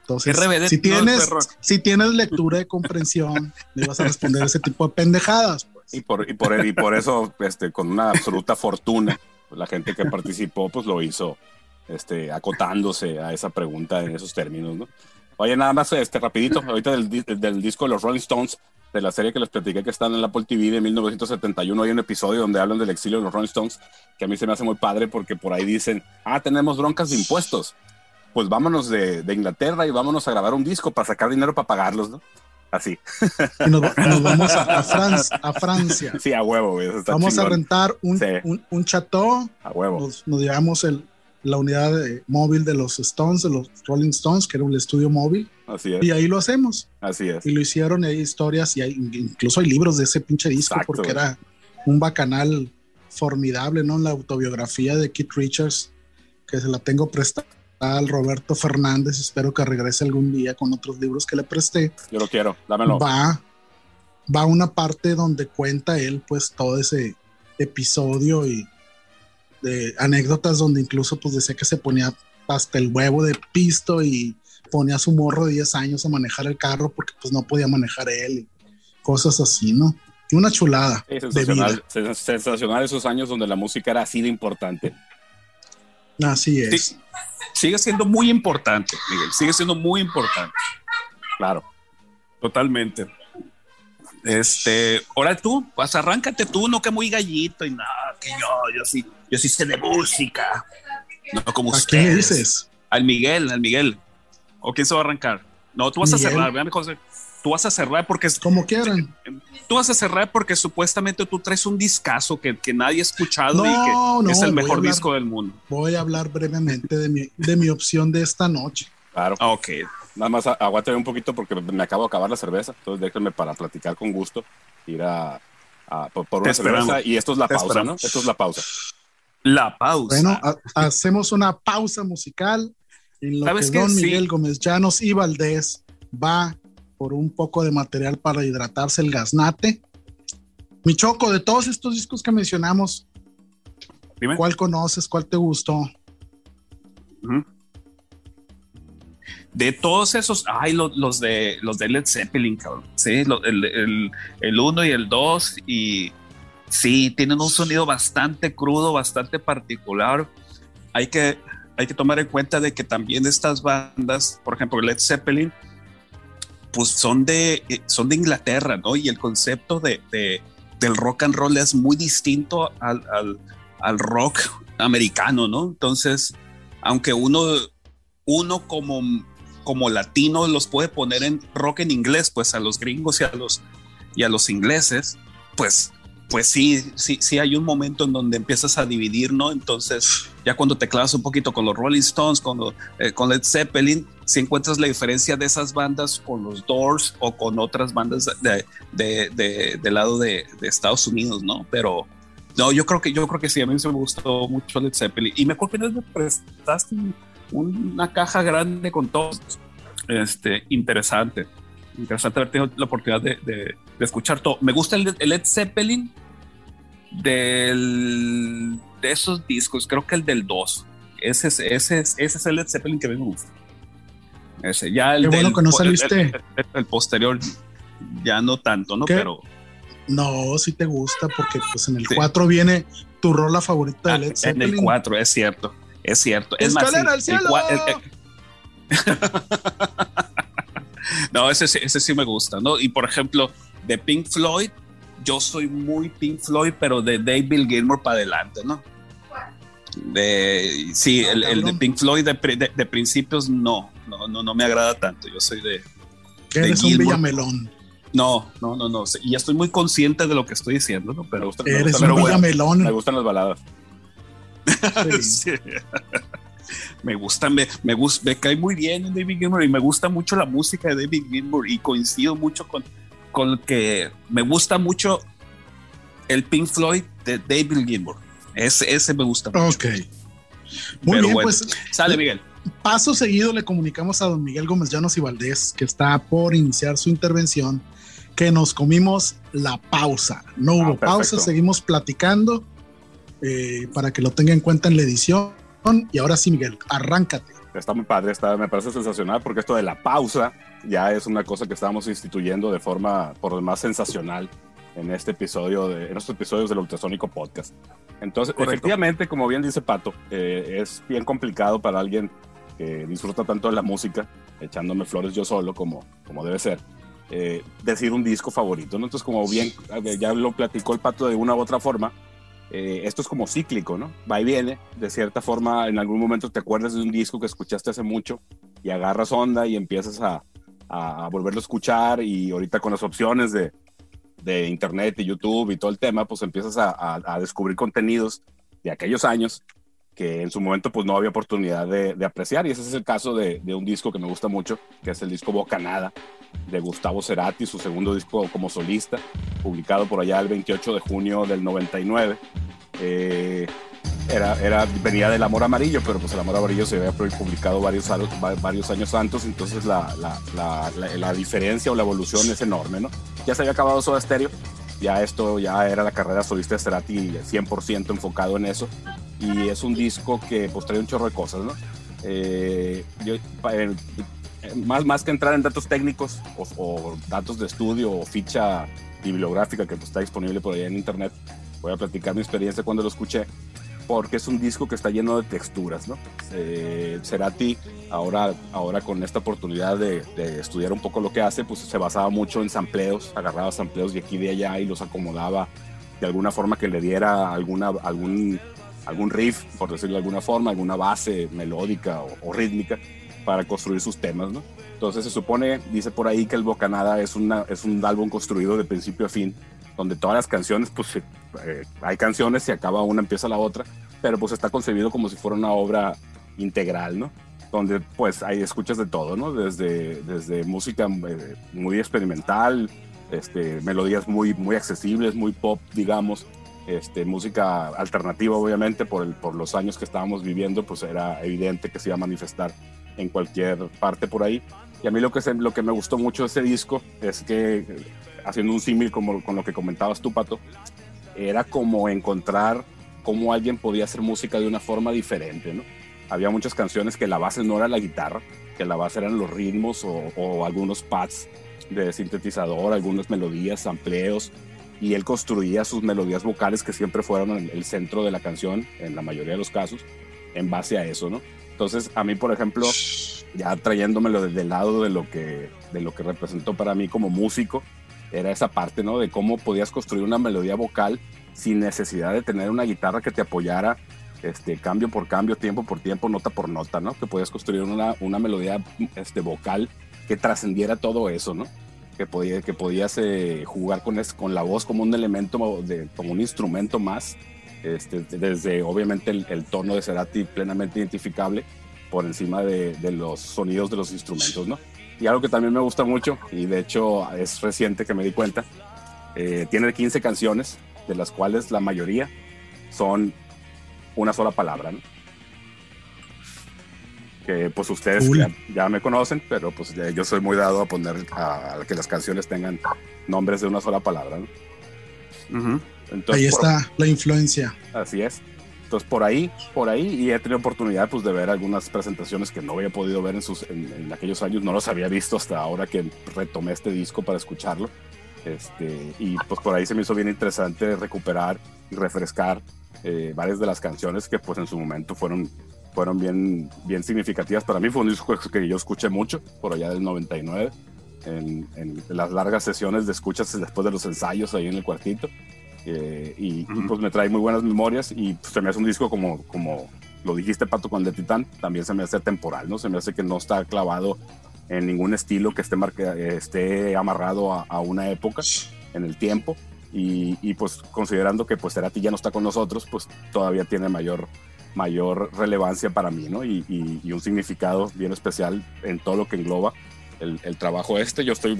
Entonces, RBD si no tienes, rock. si tienes lectura de comprensión, le vas a responder ese tipo de pendejadas. Pues. Y por, y por, y por eso, este, con una absoluta fortuna, la gente que participó, pues lo hizo este, acotándose a esa pregunta en esos términos, ¿no? Oye, nada más, este, rapidito, ahorita del, del disco de los Rolling Stones, de la serie que les platiqué que están en la Apple TV de 1971, hay un episodio donde hablan del exilio de los Rolling Stones, que a mí se me hace muy padre porque por ahí dicen, ah, tenemos broncas de impuestos, pues vámonos de, de Inglaterra y vámonos a grabar un disco para sacar dinero para pagarlos, ¿no? Así. Y nos, nos vamos a, a, Fran- a Francia. Sí, a huevo, güey. eso está Vamos a rentar un, Sí. un, un chateau. A huevo. Nos, nos llevamos el, la unidad de- móvil de los Stones, de los Rolling Stones, que era un estudio móvil, Así es. y ahí lo hacemos. Así es. Y lo hicieron, y hay historias, y hay, incluso hay libros de ese pinche disco, Exacto, porque güey. era un bacanal formidable, ¿no? La autobiografía de Keith Richards, que se la tengo prestada al Roberto Fernández, espero que regrese algún día con otros libros que le presté. Yo lo quiero. Dámelo. Va, va una parte donde cuenta él, pues, todo ese episodio y de anécdotas donde incluso, pues, decía que se ponía hasta el huevo de pisto y ponía a su morro de 10 años a manejar el carro porque, pues, no podía manejar él y cosas así, ¿no? Y una chulada Sí, de sensacional, vida. Sens- sensacional esos años donde la música era así de importante. Así es. Sí, sigue siendo muy importante, Miguel. Sigue siendo muy importante. Claro. Totalmente. Este, ahora tú, pues arráncate tú, no que muy gallito y nada, que yo, yo sí, yo sí sé de música. No como ¿A quién dices? Al Miguel, al Miguel. ¿O quién se va a arrancar? No, tú vas Miguel. a cerrar, vean José. Tú vas a cerrar porque es- Como quieran. tú vas a cerrar porque supuestamente tú traes un discazo que, que nadie ha escuchado No, y que no, es el mejor hablar- disco del mundo. Voy a hablar brevemente de mi, de mi opción de esta noche. Claro. Ah, ok. Nada más aguántame un poquito porque me acabo de acabar la cerveza. Entonces déjenme para platicar con gusto. Ir a, a- por, por una cerveza. Y esto es la Te pausa, ¿no? esperamos. Esto es la pausa. La pausa. Bueno, ha- hacemos una pausa musical en lo que ¿Sabes qué? Don Sí. Miguel Gómez Llanos y Valdés va por un poco de material para hidratarse el gaznate. Mi choco, de todos estos discos que mencionamos, Dime. ¿cuál conoces? ¿Cuál te gustó? De todos esos, ay, lo- los, de los de Led Zeppelin, cabrón. Sí, el, el, el uno y el dos, y sí, tienen un sonido bastante crudo, bastante particular. Hay que, hay que tomar en cuenta de que también estas bandas, por ejemplo, Led Zeppelin, pues son de, eh, son de Inglaterra, ¿no? Y el concepto de, de- del rock and roll es muy distinto al, al, al rock americano, ¿no? Entonces, aunque uno, uno como, como latino los puede poner en rock en inglés, pues a los gringos y a los, y a los ingleses, pues, pues sí, sí, sí hay un momento en donde empiezas a dividir, ¿no? Entonces, ya cuando te clavas un poquito con los Rolling Stones, con, los, eh, Led Zeppelin, si encuentras la diferencia de esas bandas con los Doors o con otras bandas de, de, de- del lado de, Estados Unidos, ¿no? Pero no, yo creo que yo creo que sí, a mí sí me gustó mucho Led Zeppelin. Y me acuerdo que me prestaste un- una caja grande con todos. Este, interesante. Interesante haber tenido la oportunidad de, de- de escuchar todo. Me gusta el, el Led Zeppelin del, de esos discos, creo que el del 2. Ese es, ese, es, ese es el Led Zeppelin que me gusta. Ese, ya el Qué bueno del- que no saliste. El, el- el posterior, ya no tanto, ¿no? ¿Qué? Pero No, si te gusta, porque pues en el Sí. 4 viene tu rola favorita de Ah, Led en Zeppelin. el 4, es cierto. Es cierto. Es más, Escalera sí, al el cielo. el- no, ese, sí- ese sí me gusta, ¿no? Y por ejemplo, de Pink Floyd, yo soy muy Pink Floyd, pero de David Gilmour para adelante, ¿no? De, sí, Ah, el, el de. Pink Floyd de, de- de principios no, no, no, no me agrada tanto. Yo soy de, que de eres un villamelón. no, no, no, no. Y estoy muy consciente de lo que estoy diciendo, ¿no? Me Pero gusta, me Eres gusta- un pero bueno, villamelón. me gustan las baladas. Sí. Sí. Me gusta, me, me gusta, me cae muy bien en David Gilmour y me gusta mucho la música de David Gilmour y coincido mucho con, con que me gusta mucho el Pink Floyd de David Gilmour. Ese, ese me gusta mucho. Ok. Muy Pero bien, bueno. pues Sale, Miguel. paso seguido le comunicamos a don Miguel Gómez Llanos y Valdés, que está por iniciar su intervención, que nos comimos la pausa. No hubo perfecto. pausa, seguimos platicando eh, para que lo tenga en cuenta en la edición. Y ahora sí, Miguel, arráncate. Está muy padre, está, me parece sensacional porque esto de la pausa ya es una cosa que estamos instituyendo de forma por demás sensacional en este episodio, de, en estos episodios del Ultrasónico Podcast. Entonces, Correcto. efectivamente, como bien dice Pato, eh, es bien complicado para alguien que disfruta tanto de la música, echándome flores yo solo, como, como debe ser, eh, decir un disco favorito. ¿no? Entonces, como bien ya lo platicó el Pato de una u otra forma, eh, esto es como cíclico, ¿no? Va y viene. De cierta forma, en algún momento te acuerdas de un disco que escuchaste hace mucho y agarras onda y empiezas a, a, volverlo a escuchar y ahorita con las opciones de, de internet y YouTube y todo el tema, pues empiezas a, a, descubrir contenidos de aquellos años que en su momento pues no había oportunidad de, de apreciar y ese es el caso de, de, un disco que me gusta mucho, que es el disco Bocanada de Gustavo Cerati, su segundo disco como solista, publicado por allá el 28 de junio del 99. Eh, era, era, venía del Amor Amarillo, pero pues el Amor Amarillo se había publicado varios, varios años antes, entonces la, la, la, la, diferencia o la evolución es enorme, ¿no? Ya se había acabado Soda Stereo, ya esto ya era la carrera solista de Cerati 100% enfocado en eso, y es un disco que pues trae un chorro de cosas, ¿no? Eh, yo, eh, más, más que entrar en datos técnicos o, o, datos de estudio o ficha bibliográfica que pues, está disponible por ahí en internet, voy a platicar mi experiencia cuando lo escuché porque es un disco que está lleno de texturas, ¿no? Eh, Cerati, ahora, ahora con esta oportunidad de, de, estudiar un poco lo que hace, pues se basaba mucho en sampleos, agarraba sampleos de aquí y de allá y los acomodaba de alguna forma que le diera alguna, algún, algún riff, por decirlo de alguna forma, alguna base melódica o, o rítmica para construir sus temas, ¿no? Entonces se supone, dice por ahí que el Bocanada es, una, es un álbum construido de principio a fin, donde todas las canciones, pues eh, hay canciones y acaba una, empieza la otra, pero pues está concebido como si fuera una obra integral, ¿no? Donde pues hay escuchas de todo, ¿no? Desde, desde música eh, muy experimental, este, melodías muy, muy accesibles, muy pop, digamos, este, música alternativa, obviamente, por, el, por los años que estábamos viviendo, pues era evidente que se iba a manifestar en cualquier parte por ahí. Y a mí lo que, lo que me gustó mucho de ese disco es que haciendo un símil como con lo que comentabas tú, Pato, era como encontrar cómo alguien podía hacer música de una forma diferente, ¿no? Había muchas canciones que la base no era la guitarra, que la base eran los ritmos o, o algunos pads de sintetizador, algunas melodías, amplios, y él construía sus melodías vocales que siempre fueron el centro de la canción, en la mayoría de los casos, en base a eso, ¿no? Entonces, a mí, por ejemplo, ya trayéndomelo desde el lado de lo que, de lo que representó para mí como músico, era esa parte, ¿no? De cómo podías construir una melodía vocal sin necesidad de tener una guitarra que te apoyara este, cambio por cambio, tiempo por tiempo, nota por nota, ¿no? Que podías construir una, una melodía este, vocal que trascendiera todo eso, ¿no? Que, podía, que podías eh, jugar con, es, con la voz como un elemento, de, como un instrumento más, este, desde obviamente el, el, tono de Cerati plenamente identificable por encima de, de los sonidos de los instrumentos, ¿no? Y algo que también me gusta mucho, y de hecho es reciente que me di cuenta, eh, tiene 15 canciones, de las cuales la mayoría son una sola palabra, ¿no? Que pues ustedes ya, ya, me conocen, pero pues yo soy muy dado a poner a, a, que las canciones tengan nombres de una sola palabra, ¿no? Uh -huh. Entonces, Ahí está por, la influencia. Así es. Entonces por ahí, por ahí, y he tenido oportunidad pues de ver algunas presentaciones que no había podido ver en, sus, en, en aquellos años, no los había visto hasta ahora que retomé este disco para escucharlo. Este, y pues por ahí se me hizo bien interesante recuperar y refrescar eh, varias de las canciones que pues en su momento fueron, fueron bien, bien significativas. Para mí fue un disco que yo escuché mucho, por allá del 99, en, en las largas sesiones de escuchas después de los ensayos ahí en el cuartito. Eh, y, uh -huh. y, pues me trae muy buenas memorias y pues, se me hace un disco como, como lo dijiste Pato con el de Titán, también se me hace temporal, ¿no? Se me hace que no está clavado en ningún estilo que esté, marca, esté amarrado a, a, una época en el tiempo y, y, pues considerando que pues Cerati ya no está con nosotros, pues todavía tiene mayor, mayor relevancia para mí, ¿no? Y, y, y un significado bien especial en todo lo que engloba el, el trabajo este. Yo estoy,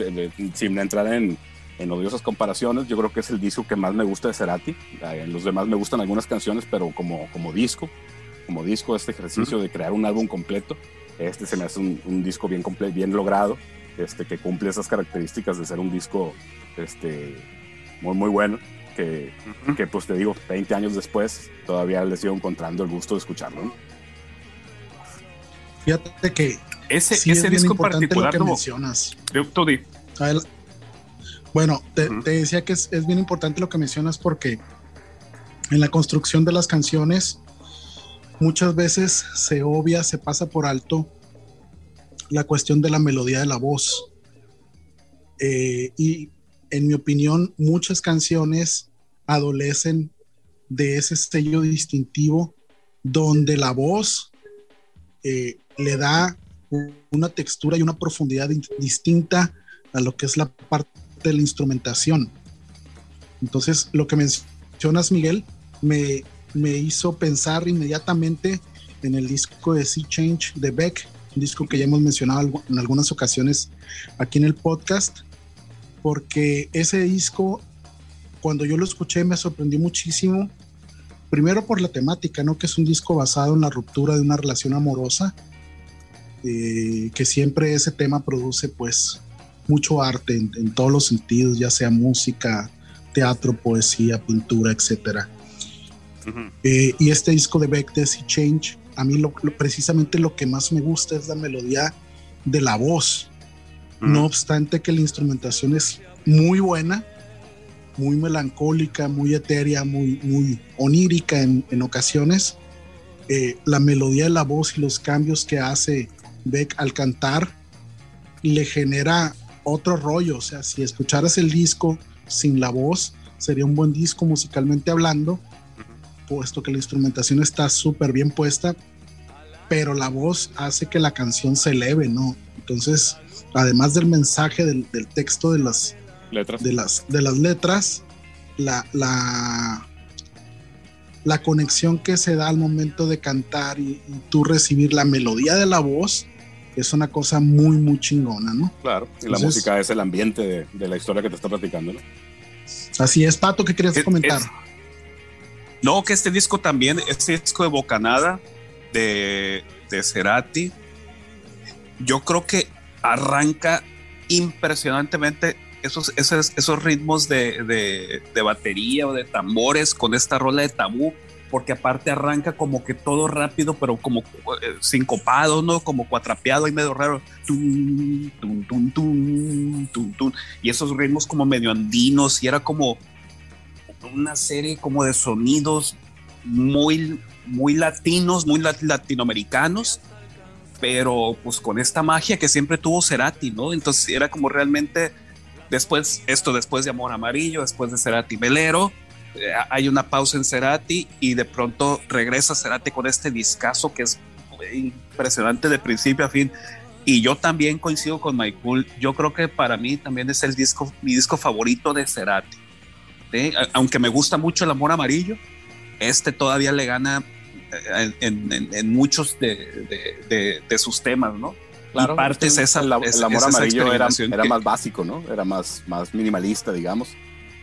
sin entrar en, en odiosas comparaciones, yo creo que es el disco que más me gusta de Cerati. En los demás me gustan algunas canciones, pero como, como disco, como disco, este ejercicio uh -huh. de crear un álbum completo, este se me hace un, un disco bien, completo, bien logrado, este, que cumple esas características de ser un disco este, muy, muy bueno. Que, uh -huh. que, pues te digo, 20 años después, todavía le sigo encontrando el gusto de escucharlo. ¿no? Fíjate que ese, sí ese disco particular, lo que mencionas. Di. Bueno, te, uh -huh. te decía que es, es, bien importante lo que mencionas porque en la construcción de las canciones muchas veces se obvia, se pasa por alto la cuestión de la melodía de la voz. Eh, y en mi opinión, muchas canciones adolecen de ese sello distintivo donde la voz eh, le da una textura y una profundidad distinta a lo que es la parte de la instrumentación. Entonces, lo que mencionas, Miguel, me, me hizo pensar inmediatamente en el disco de Sea Change de Beck, un disco que ya hemos mencionado en algunas ocasiones aquí en el podcast, porque ese disco, cuando yo lo escuché, me sorprendió muchísimo. Primero por la temática, ¿no? Que es un disco basado en la ruptura de una relación amorosa, eh, que siempre ese tema produce, pues, mucho arte en, todos los sentidos, ya sea música, teatro, poesía, pintura, etcétera. Eh, y este disco de Beck, de Sea Change, a mí lo, precisamente lo que más me gusta es la melodía de la voz. No obstante que la instrumentación es muy buena, muy melancólica, muy etérea, muy, muy onírica en, ocasiones. Eh, la melodía de la voz y los cambios que hace Beck al cantar le genera otro rollo. O sea, si escucharas el disco sin la voz, sería un buen disco musicalmente hablando, puesto que la instrumentación está súper bien puesta, pero la voz hace que la canción se eleve, ¿no? Entonces, además del mensaje del, texto de las letras, de las, de las letras la, la, la, conexión que se da al momento de cantar y, tú recibir la melodía de la voz es una cosa muy, muy chingona, ¿no? Claro, y la música es el ambiente de, la historia que te está platicando, ¿no? Así es, Pato, ¿qué querías comentar? no, que este disco también, este disco de Bocanada, de, de Cerati, yo creo que arranca impresionantemente esos, esos, esos ritmos de, de, batería o de tambores con esta rola de tabú, porque aparte arranca como que todo rápido, pero como eh, sincopado, ¿no? Como cuatrapeado y medio raro. y esos ritmos como medio andinos, y era como una serie como de sonidos muy muy latinos, muy latinoamericanos, pero pues con esta magia que siempre tuvo Cerati, ¿no? Entonces era como realmente después, esto después de Amor Amarillo, después de Cerati Velero, hay una pausa en Cerati y de pronto regresa Cerati con este discazo que es impresionante de principio a fin. Y yo también coincido con Michael. Yo creo que para mí también es el disco, mi disco favorito de Cerati. Aunque me gusta mucho el amor amarillo, este todavía le gana en, muchos de, sus temas, ¿no? Claro, partes esa, el, amor amarillo era, más básico, ¿no? Era más, más minimalista, digamos.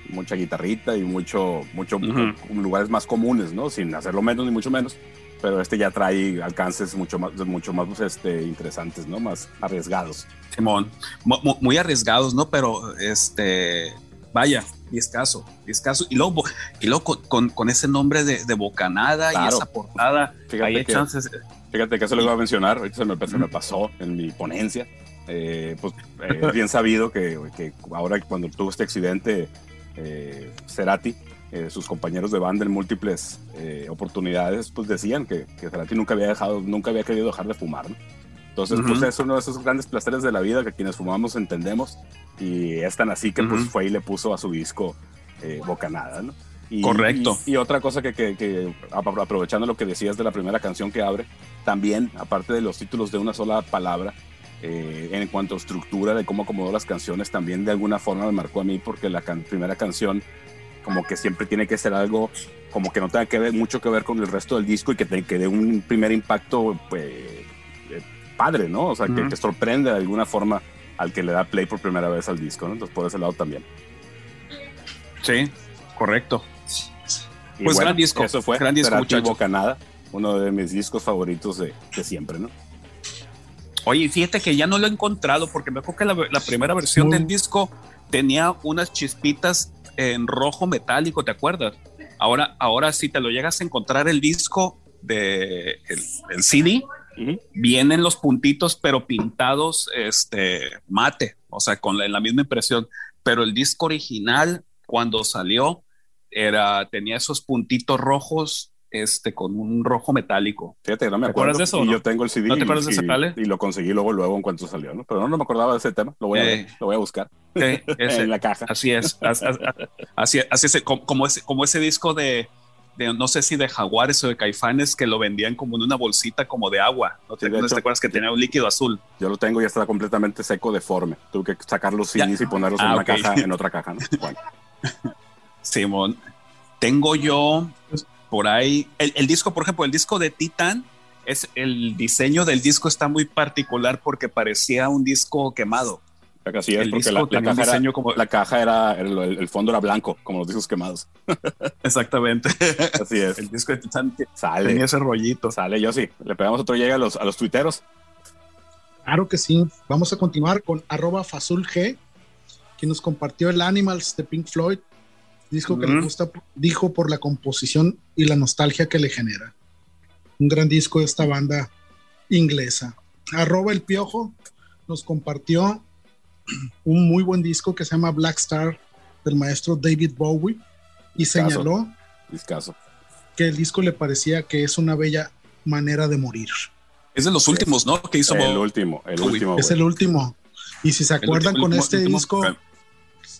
Mucha guitarrita y mucho, mucho lugares más comunes, ¿no? Sin hacerlo menos ni mucho menos. Pero este ya trae alcances mucho más, mucho más este, interesantes, ¿no? Más arriesgados. Simón, muy arriesgados, ¿no? Pero este, vaya, discaso, discaso. Y luego, y luego con, con ese nombre de, Bocanada y esa portada. Fíjate, que, chances. fíjate que eso lo iba a mencionar, ahorita se me, se me pasó en mi ponencia. Eh, pues eh, bien sabido que, que, ahora cuando tuvo este accidente, eh, Cerati, eh, sus compañeros de banda en múltiples oportunidades, pues decían que, que, Cerati nunca había dejado, nunca había querido dejar de fumar. ¿no? Entonces, pues es uno de esos grandes placeres de la vida que quienes fumamos entendemos y es tan así que pues fue y le puso a su disco eh, Bocanada, ¿no? Y, Correcto. Y, otra cosa que, que, aprovechando lo que decías de la primera canción que abre, también, aparte de los títulos de una sola palabra, eh, en cuanto a estructura de cómo acomodó las canciones, también de alguna forma me marcó a mí porque la primera canción como que siempre tiene que ser algo como que no tenga que ver mucho que ver con el resto del disco y que, te, que dé un primer impacto pues, padre, ¿no? O sea, que, te sorprende de alguna forma al que le da play por primera vez al disco, ¿no? Entonces, por ese lado también. Sí, correcto. pues gran disco. Eso fue. Gran disco, Bocanada, uno de mis discos favoritos de, siempre, ¿no? Oye, fíjate que ya no lo he encontrado porque me acuerdo que la, primera versión del disco tenía unas chispitas en rojo metálico, ¿te acuerdas? Ahora, ahora si te lo llegas a encontrar el disco de el CD, Vienen los puntitos, pero pintados este, mate, o sea, con la, misma impresión. Pero el disco original, cuando salió, era, tenía esos puntitos rojos este, con un rojo metálico. Fíjate, no me acuerdo. de eso? Y yo tengo el CD. ¿No te acuerdas y, de Y lo conseguí luego, luego en cuanto salió, ¿no? Pero no, me acordaba de ese tema. Lo voy a, eh. lo voy a buscar. en la caja. Así es. Así, así, así, como, ese, como ese disco de de, no sé si de jaguares o de caifanes, que lo vendían como en una bolsita como de agua. ¿No te, Sí, no hecho, te acuerdas que tenía un líquido azul? Yo lo tengo y está completamente seco, deforme. Tuve que sacar los Ya. CDs y ponerlos en Ah, una caja, en otra caja, ¿no? Bueno, Simón, tengo yo por ahí, el, el disco, por ejemplo, el disco de Titan, es el diseño del disco está muy particular porque parecía un disco quemado. así es, El porque la, la caja era, diseño como- la caja era, el, el fondo era blanco, como los discos quemados. Exactamente. Así es. el disco de Titan Sale. tenía ese rollito. Sale, yo sí. Le pegamos otro llega a los, a los tuiteros. Claro que sí. Vamos a continuar con arroba Fazul G, quien nos compartió el Animals de Pink Floyd, disco que le gusta, dijo por la composición y la nostalgia que le genera. Un gran disco de esta banda inglesa. Arroba El Piojo nos compartió un muy buen disco que se llama Black Star del maestro David Bowie y Discazo. señaló Discaso. que el disco le parecía que es una bella manera de morir. Es de los últimos, ¿no? Que hizo El Bob- último, el Uy, último. Es güey. el último. Y si se el acuerdan último- con último- este último- disco,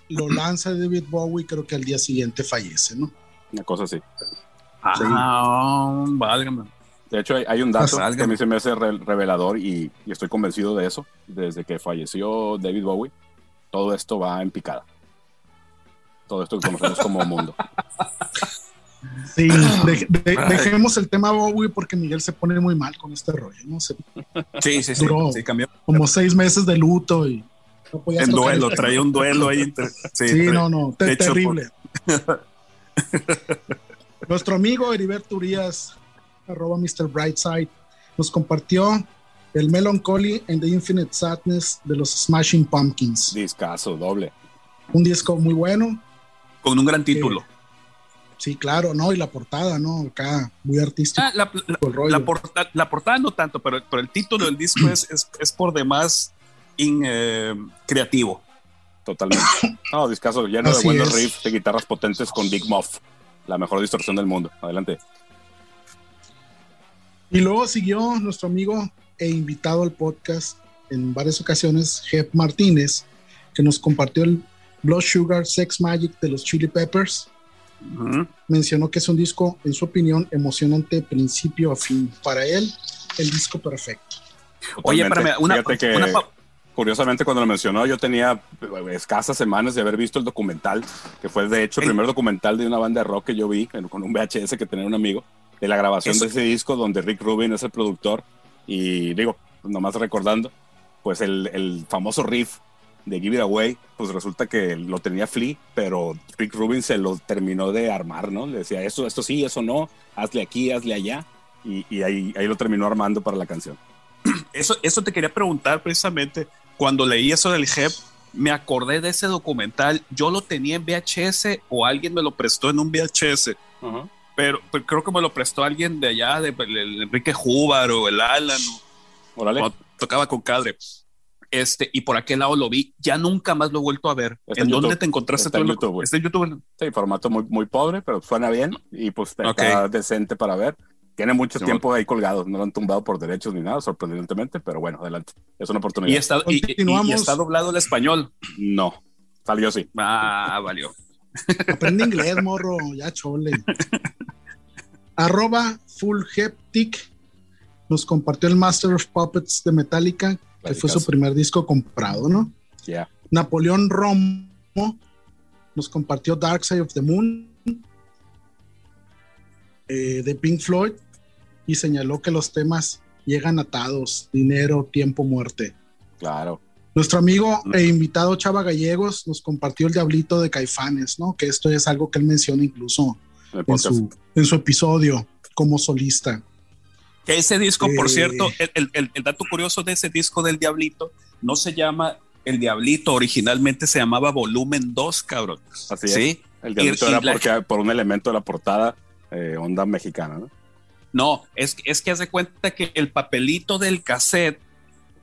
lo lanza David Bowie, creo que al día siguiente fallece, ¿no? Una cosa así. Ah, válgame. De hecho, hay, hay un dato Válgame. que a mí se me hace re- revelador y, y estoy convencido de eso. Desde que falleció David Bowie, todo esto va en picada. Todo esto que conocemos como mundo. Sí, de- de- Ay. dejemos el tema Bowie porque Miguel se pone muy mal con este rollo, ¿no? Se- Sí, sí, sí. Duró. sí, cambió. como seis meses de luto y no podía En duelo, el- traía un duelo ahí. Sí, no, no, te- terrible. Nuestro amigo Heriberto Urias, arroba Mr. Brightside, nos compartió el Melancholy and the Infinite Sadness de los Smashing Pumpkins. Discaso, doble. Un disco muy bueno, con un gran título. sí, claro, ¿no? Y la portada, ¿no? Acá, muy artístico Ah, la, la- el rollo. la porta- la portada no tanto, pero, pero el título del disco es, es, es por demás in, eh, creativo. Totalmente. No, discaso lleno de buenos es. riffs de guitarras potentes con Big Muff. La mejor distorsión del mundo. Adelante. Y luego siguió nuestro amigo e invitado al podcast en varias ocasiones, Jeff Martínez, que nos compartió el Blood Sugar Sex Magic de los Chili Peppers. Mencionó que es un disco, en su opinión, emocionante de principio a fin. Para él, el disco perfecto. Oye, Totalmente. espérame, una, una pa- curiosamente, cuando lo mencionó, yo tenía eh, escasas semanas de haber visto el documental, que fue de hecho el primer documental de una banda de rock que yo vi con un VHS que tenía un amigo, de la grabación Eso- de ese disco donde Rick Rubin es el productor. Y digo, nomás recordando, pues el, el famoso riff de Give It Away, pues resulta que lo tenía Flea, pero Rick Rubin se lo terminó de armar, ¿no? Le decía, esto, esto sí, eso no, hazle aquí, hazle allá. Y, y ahí, ahí lo terminó armando para la canción. eso, eso te quería preguntar precisamente. Cuando leí eso del JEP, me acordé de ese documental. Yo lo tenía en VHS o alguien me lo prestó en un VHS, pero, pero creo que me lo prestó alguien de allá, de, el Enrique Júbar o el Alan, o- tocaba con Cadre. Este, y por aquel lado lo vi, ya nunca más lo he vuelto a ver. ¿En en dónde YouTube. te encontraste Está tú en YouTube. Está en YouTube. Sí, formato muy, muy pobre, pero suena bien y pues está Ok. decente para ver. Tiene mucho Sí, tiempo ahí colgado, no lo han tumbado por derechos ni nada, sorprendentemente, pero bueno, adelante. Es una oportunidad. Y está, y- y- Continuamos. y está doblado el español. No, salió así. Ah, valió. Aprende inglés, morro, ya chole. Arroba Full Heptic nos compartió el Master of Puppets de Metallica, que fue su primer disco comprado, ¿no? Ya. Napoleón Romo nos compartió Dark Side of the Moon eh, de Pink Floyd y señaló que los temas llegan atados, dinero, tiempo, muerte. Claro. Nuestro amigo e invitado Chava Gallegos nos compartió el Diablito de Caifanes, ¿no? Que esto es algo que él menciona incluso En su, en su episodio como solista. Que ese disco, por Eh. cierto, el, el- el- el dato curioso de ese disco del Diablito no se llama El Diablito, originalmente se llamaba Volumen 2, cabrón. Así es. Sí. El diablito Y- y era la- porque, por un elemento de la portada, eh, onda mexicana, ¿no? No, es, es que haz de cuenta que el papelito del cassette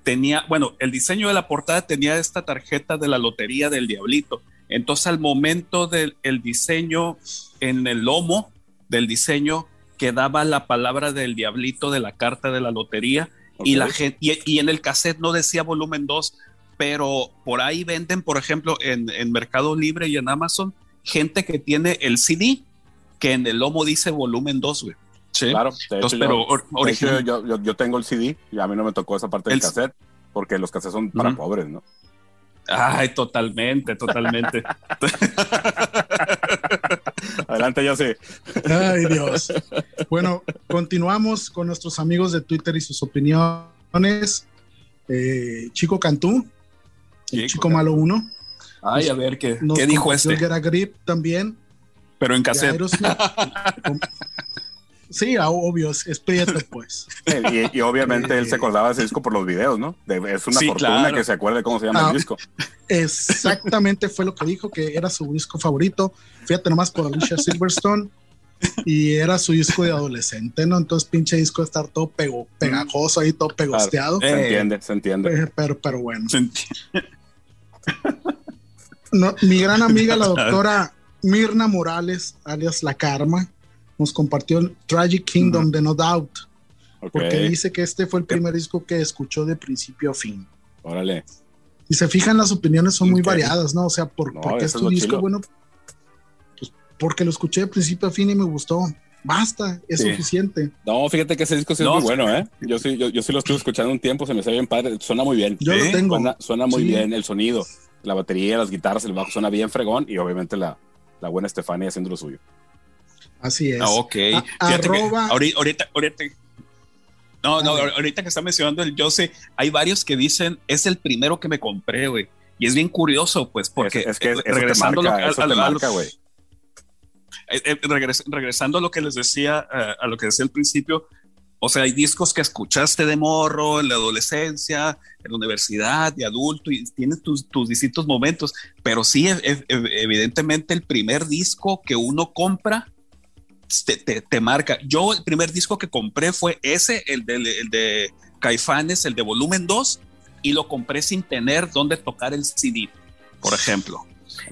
tenía, bueno, el diseño de la portada tenía esta tarjeta de la lotería del Diablito. Entonces, al momento del el diseño, en el lomo del diseño, quedaba la palabra del Diablito de la carta de la lotería y, la gente, y, y en el cassette no decía volumen 2, pero por ahí venden, por ejemplo, en, en Mercado Libre y en Amazon, gente que tiene el CD, que en el lomo dice volumen 2, güey. Sí. Claro, de Entonces, hecho, pero yo, de hecho, yo, yo, yo tengo el CD y a mí no me tocó esa parte del El- cassette porque los cassettes son para pobres, ¿no? Ay, totalmente, totalmente. Adelante, yo sí. Ay, Dios. Bueno, continuamos con nuestros amigos de Twitter y sus opiniones. Eh, Chico Cantú, el Chico Chico Malo 1. Ay, a ver, ¿qué, ¿qué dijo este? Get a Grip también. Pero en cassette. Aerosmith. sí, ah, obvio, es, es prieto, pues. Y, y obviamente él se acordaba de ese disco por los videos, ¿no? De- es una Sí, fortuna claro. que se acuerde cómo se llama Ah. el disco. Exactamente fue lo que dijo, que era su disco favorito. Fíjate nomás por Alicia Silverstone. Y era su disco de adolescente, ¿no? Entonces, pinche disco de estar todo pego- pegajoso ahí, todo pegosteado. Se Eh. entiende, se entiende. Eh, Pero, pero bueno. Se enti- No, mi gran amiga, la doctora Mirna Morales, alias La Karma, nos compartió el Tragic Kingdom de No Doubt, Ok, porque dice que este fue el primer disco que escuchó de principio a fin. órale. Y se fijan, las opiniones son muy variadas, ¿no? O sea, por, No, porque es tu disco, chilo. bueno, pues porque lo escuché de principio a fin y me gustó. Basta, es Sí. suficiente. No, fíjate que ese disco sí es muy bueno, ¿eh? Yo sí, yo, yo sí lo estuve escuchando un tiempo, se me hace bien padre, suena muy bien. Yo lo tengo. Suena, suena muy Sí. bien el sonido, la batería, las guitarras, el bajo suena bien fregón y obviamente la, la buena Estefania haciendo lo suyo. Así es. Ah, ok. A- Fíjate que arroba- ahorita, ahorita, ahorita- No, no, ahorita que está mencionando el Jose, hay varios que dicen, es el primero que me compré, güey. Y es bien curioso, pues, porque es, es que eh, eso regresando a lo a- marca, eh, eh, regres- regresando a lo que les decía, a lo que decía al principio, o sea, hay discos que escuchaste de morro en la adolescencia, en la universidad, de adulto, y tienes tus, tus distintos momentos, pero sí, e- e- evidentemente el primer disco que uno compra te, te- te marca. Yo el primer disco que compré fue ese, el de, el de Caifanes, el de volumen 2, y lo compré sin tener dónde tocar el CD, por ejemplo.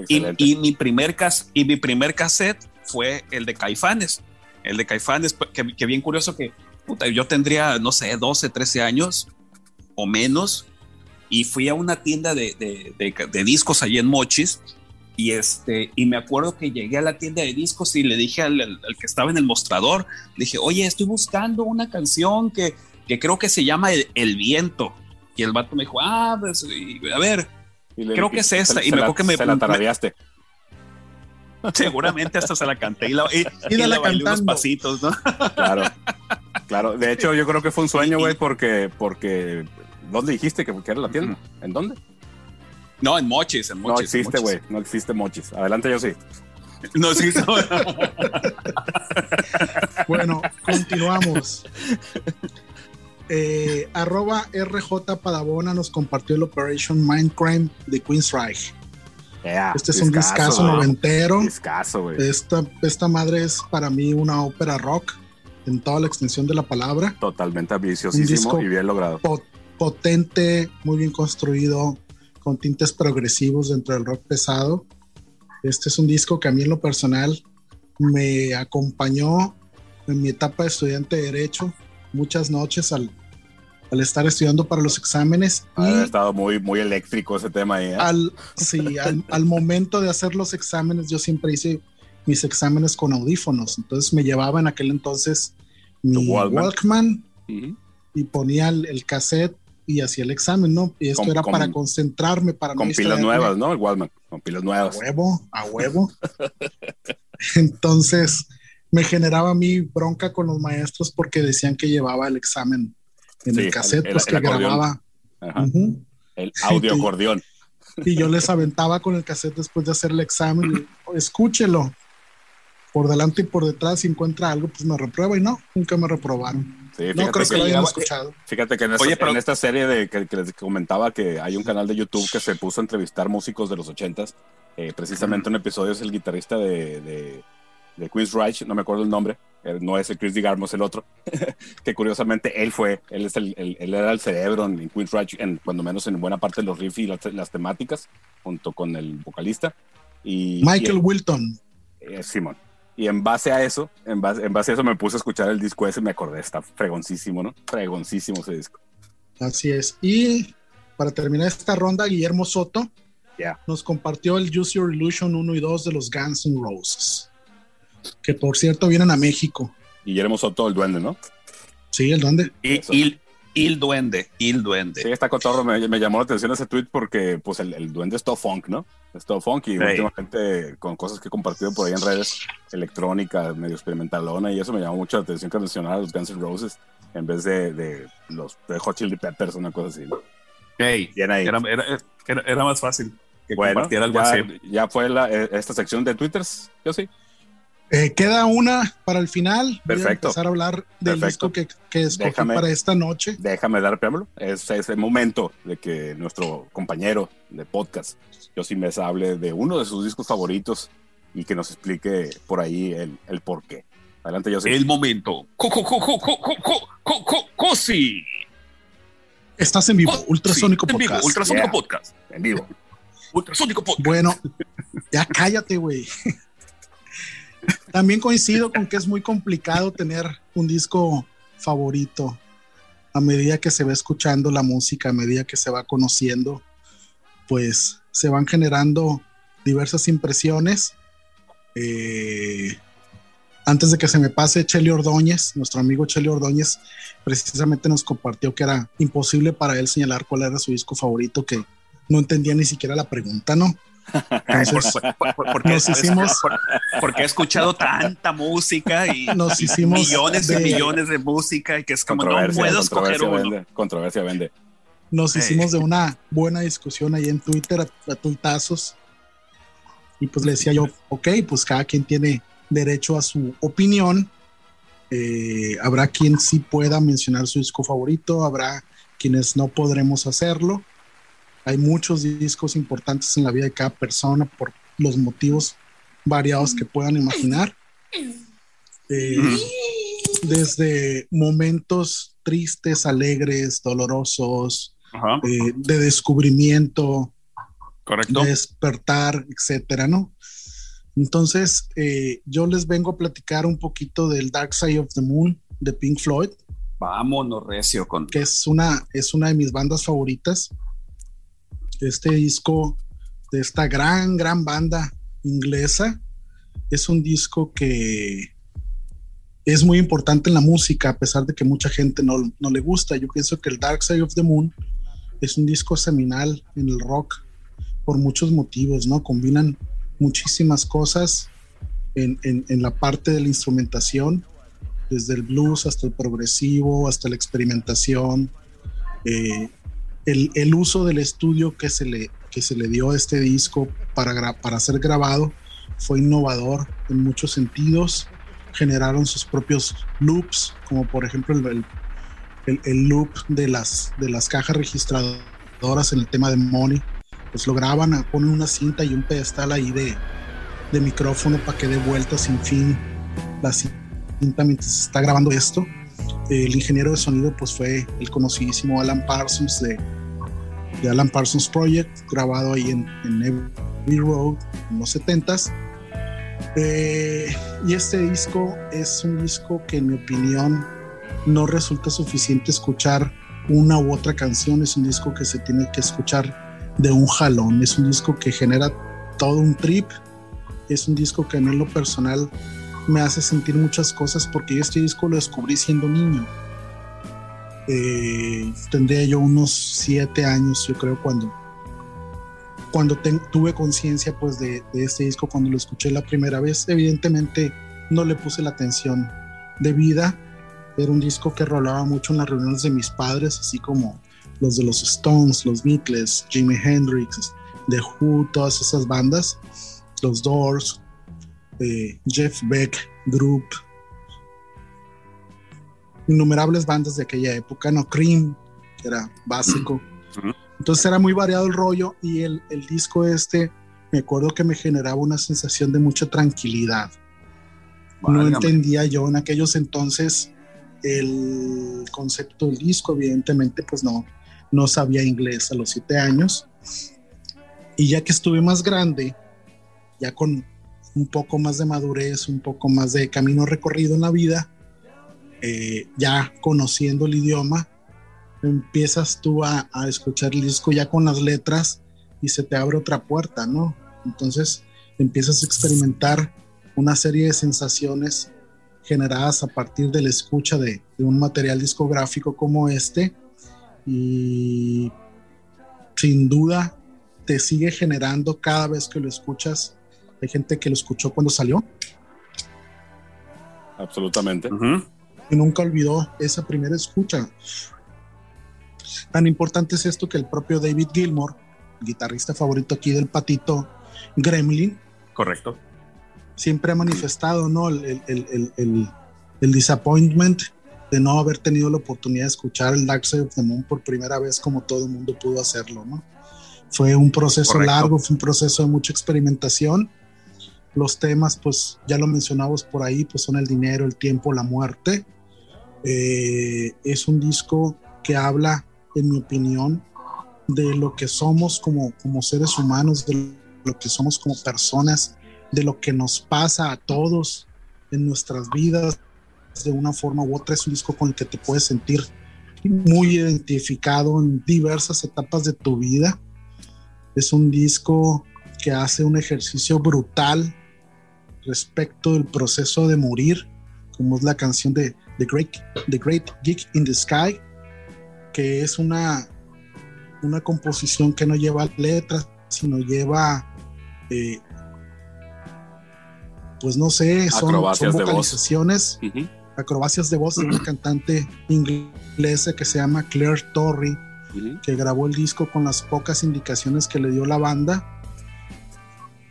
Y, y mi primer cas y mi primer cassette fue el de Caifanes. El de Caifanes, pues, que, que bien curioso que puta, yo tendría, no sé, 12, 13 años o menos. Y fui a una tienda de, de- de- de discos allí en Mochis. Y, este, y me acuerdo que llegué a la tienda de discos y le dije al, al- al que estaba en el mostrador, le dije, oye, estoy buscando una canción que, que creo que se llama El, El Viento. Y el vato me dijo, ah, pues, y- a ver, Y le- creo que es esta, se y me la- acuerdo que me- Se la tarareaste. Seguramente hasta se la canté y la, y, Y y dala la bailé unos cantando. pasitos, ¿no? Claro. Claro. De hecho, yo creo que fue un sueño, güey, porque, porque. ¿Dónde dijiste que, que era la tienda? ¿En dónde? No, en Mochis, en No Mochis. en existe, güey. No existe mochis. Adelante, yo sí. No existe. Bueno, continuamos. Eh, arroba RJ Padabona nos compartió el Operation Mindcrime de Queen's Reich. Yeah, Este es un discazo güey. noventero. Discazo, güey. Esta, esta madre es para mí una ópera rock en toda la extensión de la palabra. Totalmente Un ambiciosísimo disco- y bien logrado. Po- potente, muy bien construido, con tintes progresivos dentro del rock pesado. Este es un disco que a mí en lo personal me acompañó en mi etapa de estudiante de Derecho muchas noches al, al estar estudiando para los exámenes Ha estado muy, muy eléctrico ese tema ahí. ¿eh? al, sí, al, al momento de hacer los exámenes, yo siempre hice mis exámenes con audífonos. Entonces me llevaba en aquel entonces mi Walkman. Y ponía el, el cassette y hacía el examen, ¿no? Y esto Con- era con- para concentrarme, para Con no pilas nuevas, ¿no? El Wallman. Con pilas A nuevas. huevo, a huevo. Entonces me generaba mi bronca con los maestros porque decían que llevaba el examen en Sí, el cassette, el- pues el que grababa. Ajá. El audio acordeón. y yo les aventaba con el cassette después de hacer el examen. y, Escúchelo. Por delante y por detrás, si encuentra algo, pues me reprueba y no, nunca me reprobaron. Sí, No creo que que lo hayan escuchado. Fíjate que en esta, Oye, pero- en esta serie de que, que les comentaba que hay un canal de YouTube que se puso a entrevistar músicos de los ochentas. eh, precisamente un episodio es el guitarrista de, de, de Queen's Reich, no me acuerdo el nombre, eh, no es el Chris DiGarmo, es el otro, que curiosamente él fue, él, es el, el- él era el cerebro en, en Queen's Reich, en, cuando menos en buena parte de los riffs y las, las temáticas, junto con el vocalista. Y, Michael y- Wilton. eh, Simón. Y en base a eso, en base, en base a eso me puse a escuchar el disco ese y me acordé, está fregoncísimo, ¿no? Fregoncísimo ese disco. Así es. Y para terminar esta ronda, Guillermo Soto Ya. nos compartió el Use Your Illusion 1 y 2 de los Guns N' Roses. Que por cierto vienen a México. Guillermo Soto, el duende, ¿no? Sí, el duende. Y- el duende, el duende. Sí, está cotorro. Me, me llamó la atención ese tweet porque, pues, el, el duende es todo funk, ¿no? Es todo funk y Sí. últimamente con cosas que he compartido por ahí en redes, electrónica, medio experimentalona, y eso me llamó mucho la atención que mencionara los Guns N' Roses en vez de, de los Red Hot Chili Peppers, una cosa así. ¿no? Ey, Bien ahí. era, era- era- era más fácil que bueno, compartiera algo ya, así. ya fue la, eh, esta sección de Twitters, yo sí. Eh, queda una para el final. Perfecto. Voy a empezar a hablar del Perfecto. disco que, que escogí déjame, para esta noche. Déjame dar preámbulo. Es, es el momento de que nuestro compañero de podcast, José Mes, hable de uno de sus discos favoritos y que nos explique por ahí el, el por qué. Adelante, José. El momento. ¡Cosi! Estás en vivo, Ultrasónico sí, Podcast. En vivo, Ultrasónico yeah. Podcast. En vivo. Ultrasónico Podcast. Bueno, ya cállate, güey. También coincido con que es muy complicado tener un disco favorito a medida que se va escuchando la música, a medida que se va conociendo, pues se van generando diversas impresiones. Eh, antes de que se me pase, Cheli Ordóñez, nuestro amigo Cheli Ordóñez, precisamente nos compartió que era imposible para él señalar cuál era su disco favorito, que no entendía ni siquiera la pregunta, ¿no? Entonces, Por- por- por- porque, Nos he escuchado tanta música y Nos hicimos millones y de- millones de música y que es como no Controversia, puedo escoger controversia uno. vende. Controversia vende. nos hicimos de una buena discusión ahí en Twitter a, a tuitazos. Y pues le decía yo, ok, pues cada quien tiene derecho a su opinión. Eh, habrá quien sí pueda mencionar su disco favorito, habrá quienes no podremos hacerlo. Hay muchos discos importantes en la vida de cada persona por los motivos variados que puedan imaginar. Eh, desde momentos tristes, alegres, dolorosos, eh, de descubrimiento, correcto. despertar, etcétera, ¿no? Entonces, eh, yo les vengo a platicar un poquito del Dark Side of the Moon de Pink Floyd, Vámonos recio con que es una, es una de mis bandas favoritas. Este disco de esta gran, gran banda inglesa es un disco que es muy importante en la música, a pesar de que mucha gente no, no le gusta. Yo pienso que el Dark Side of the Moon es un disco seminal en el rock por muchos motivos, ¿no? Combinan muchísimas cosas en, en- la parte de la instrumentación, desde el blues hasta el progresivo, hasta la experimentación, eh, el, el uso del estudio que se le, que se le dio a este disco para, para ser grabado fue innovador en muchos sentidos. Generaron sus propios loops, como por ejemplo el, el- el- loop de las, de las cajas registradoras en el tema de Money. Pues lo graban, ponen una cinta y un pedestal ahí de, de micrófono para que dé vueltas sin fin la cinta mientras se está grabando esto. El ingeniero de sonido pues fue el conocidísimo Alan Parsons de, de Alan Parsons Project, grabado ahí en, en Abbey Road en los 70s. Eh, y este disco es un disco que en mi opinión no resulta suficiente escuchar una u otra canción, es un disco que se tiene que escuchar de un jalón, es un disco que genera todo un trip, es un disco que en lo personal me hace sentir muchas cosas porque yo este disco lo descubrí siendo niño. Eh, tendría yo unos siete años, yo creo, cuando, cuando tuve conciencia pues de, de este disco, cuando lo escuché la primera vez. Evidentemente no le puse la atención debida. Era un disco que rolaba mucho en las reuniones de mis padres, así como los de los Stones, los Beatles, Jimi Hendrix, The Who, todas esas bandas, los Doors, eh, Jeff Beck Group, innumerables bandas de aquella época, no Cream, que era básico. Entonces era muy variado el rollo y el, el disco este, me acuerdo que me generaba una sensación de mucha tranquilidad. No entendía yo en aquellos entonces el concepto del disco, evidentemente pues no, no sabía inglés a los siete años. Y ya que estuve más grande, ya con un poco más de madurez, un poco más de camino recorrido en la vida, eh, ya conociendo el idioma, empiezas tú a, a escuchar el disco ya con las letras y se te abre otra puerta, ¿no? Entonces empiezas a experimentar una serie de sensaciones generadas a partir de la escucha de, de un material discográfico como este y sin duda te sigue generando cada vez que lo escuchas. Hay gente que lo escuchó cuando salió Absolutamente. Ujú. Y nunca olvidó esa primera escucha. Tan importante es esto que el propio David Gilmour, guitarrista favorito aquí del patito Gremlin, Correcto. siempre ha manifestado ¿no? el, el- el- el- disappointment de no haber tenido la oportunidad de escuchar el Dark Side of the Moon por primera vez como todo el mundo pudo hacerlo. ¿no? Fue un proceso Correcto. largo, fue un proceso de mucha experimentación. Los temas, pues ya lo mencionamos por ahí, pues son el dinero, el tiempo, la muerte. Eh, es un disco que habla, en mi opinión, de lo que somos como, como seres humanos, de lo que somos como personas, de lo que nos pasa a todos en nuestras vidas de una forma u otra. Es un disco con el que te puedes sentir muy identificado en diversas etapas de tu vida. Es un disco que hace un ejercicio brutal respecto del proceso de morir, como es la canción de The Great, The Great Geek in the Sky, que es una, una composición que no lleva letras, sino lleva, eh, pues no sé, son, Acrobacias son de voz. vocalizaciones, acrobacias de voz de una cantante inglesa que se llama Claire Torrey, que grabó el disco con las pocas indicaciones que le dio la banda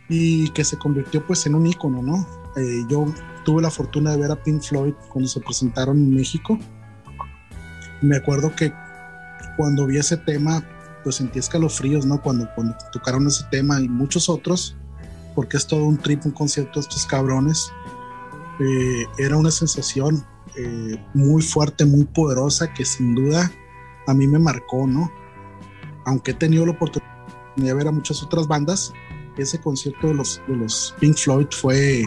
y que se convirtió pues en un ícono, ¿no? Eh, yo tuve la fortuna de ver a Pink Floyd cuando se presentaron en México. Me acuerdo que cuando vi ese tema, pues sentí escalofríos, ¿no? Cuando, cuando tocaron ese tema y muchos otros, porque es todo un trip, un concierto de estos cabrones. Eh, era una sensación eh, muy fuerte, muy poderosa, que sin duda a mí me marcó, ¿no? Aunque he tenido la oportunidad de ver a muchas otras bandas, ese concierto de los, de los Pink Floyd fue,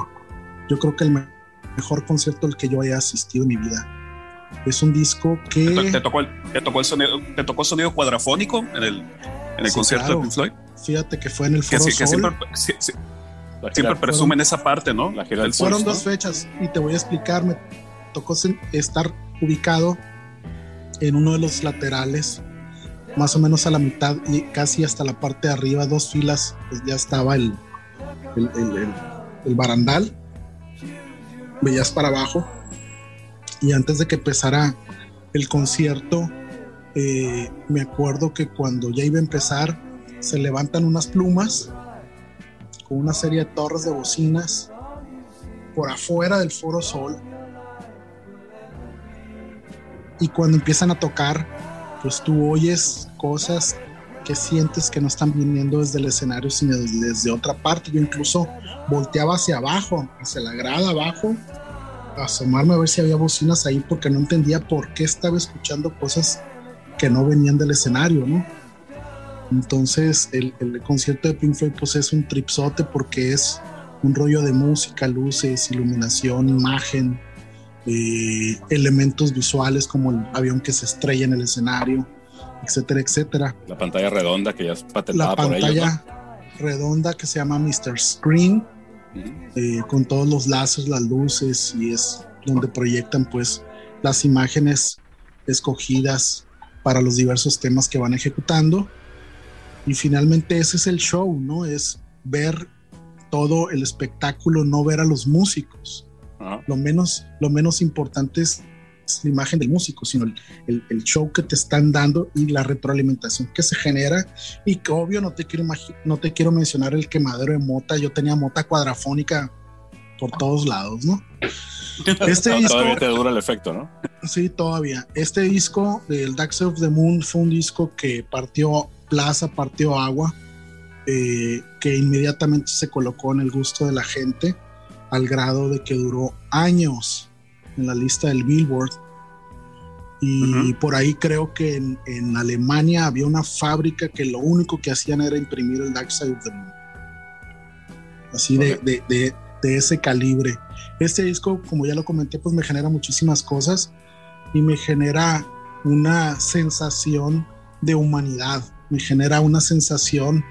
yo creo que el mejor concierto al que yo haya asistido en mi vida. Es un disco ¿Te, que, te tocó el, te tocó el sonido, te tocó sonido cuadrafónico en el, en el Sí, concierto claro. de Pink Floyd? fíjate que fue en el Que, Foro que Sol. siempre, sí- sí- siempre presumen esa parte, ¿no? La gira Del Fueron Pulse, dos ¿no? fechas y te voy a explicar. Me tocó estar ubicado en uno de los laterales, más o menos a la mitad y casi hasta la parte de arriba, dos filas, pues ya estaba el, el, el- el- el barandal. Veías para abajo y antes de que empezara el concierto, eh, me acuerdo que cuando ya iba a empezar, se levantan unas plumas con una serie de torres de bocinas por afuera del Foro Sol. Y cuando empiezan a tocar, pues tú oyes cosas que sientes que no están viniendo desde el escenario, sino desde, otra parte. Yo incluso volteaba hacia abajo, hacia la grada abajo, a asomarme a ver si había bocinas ahí, porque no entendía por qué estaba escuchando cosas que no venían del escenario, ¿no? Entonces, el, el concierto de Pink Floyd pues es un tripsote porque es un rollo de música, luces, iluminación, imagen, eh, elementos visuales como el avión que se estrella en el escenario, etcétera, etcétera. La pantalla redonda que ya es La patentada por ellos. pantalla redonda que se llama Mr. Screen, eh, con todos los lazos, las luces, y es donde proyectan pues las imágenes escogidas para los diversos temas que van ejecutando. Y finalmente ese es el show, ¿no? Es ver todo el espectáculo, no ver a los músicos. Ajá. Lo menos, lo menos importante es la imagen del músico, sino el, el- el show que te están dando y la retroalimentación que se genera. Y que obvio no te quiero, no te quiero mencionar el quemadero de mota. Yo tenía mota cuadrafónica por todos lados, ¿no? Este No, disco, Todavía te dura el efecto, ¿no? sí, todavía. Este disco del Dark Side of the Moon fue un disco que partió plaza, partió agua, eh, que inmediatamente se colocó en el gusto de la gente, al grado de que duró años en la lista del Billboard. Y Ujú. por ahí creo que en, en Alemania había una fábrica que lo único que hacían era imprimir el Dark Side of the Moon. Así de, Ok. de- de- de ese calibre. Este disco, como ya lo comenté, pues me genera muchísimas cosas y me genera una sensación de humanidad, me genera una sensación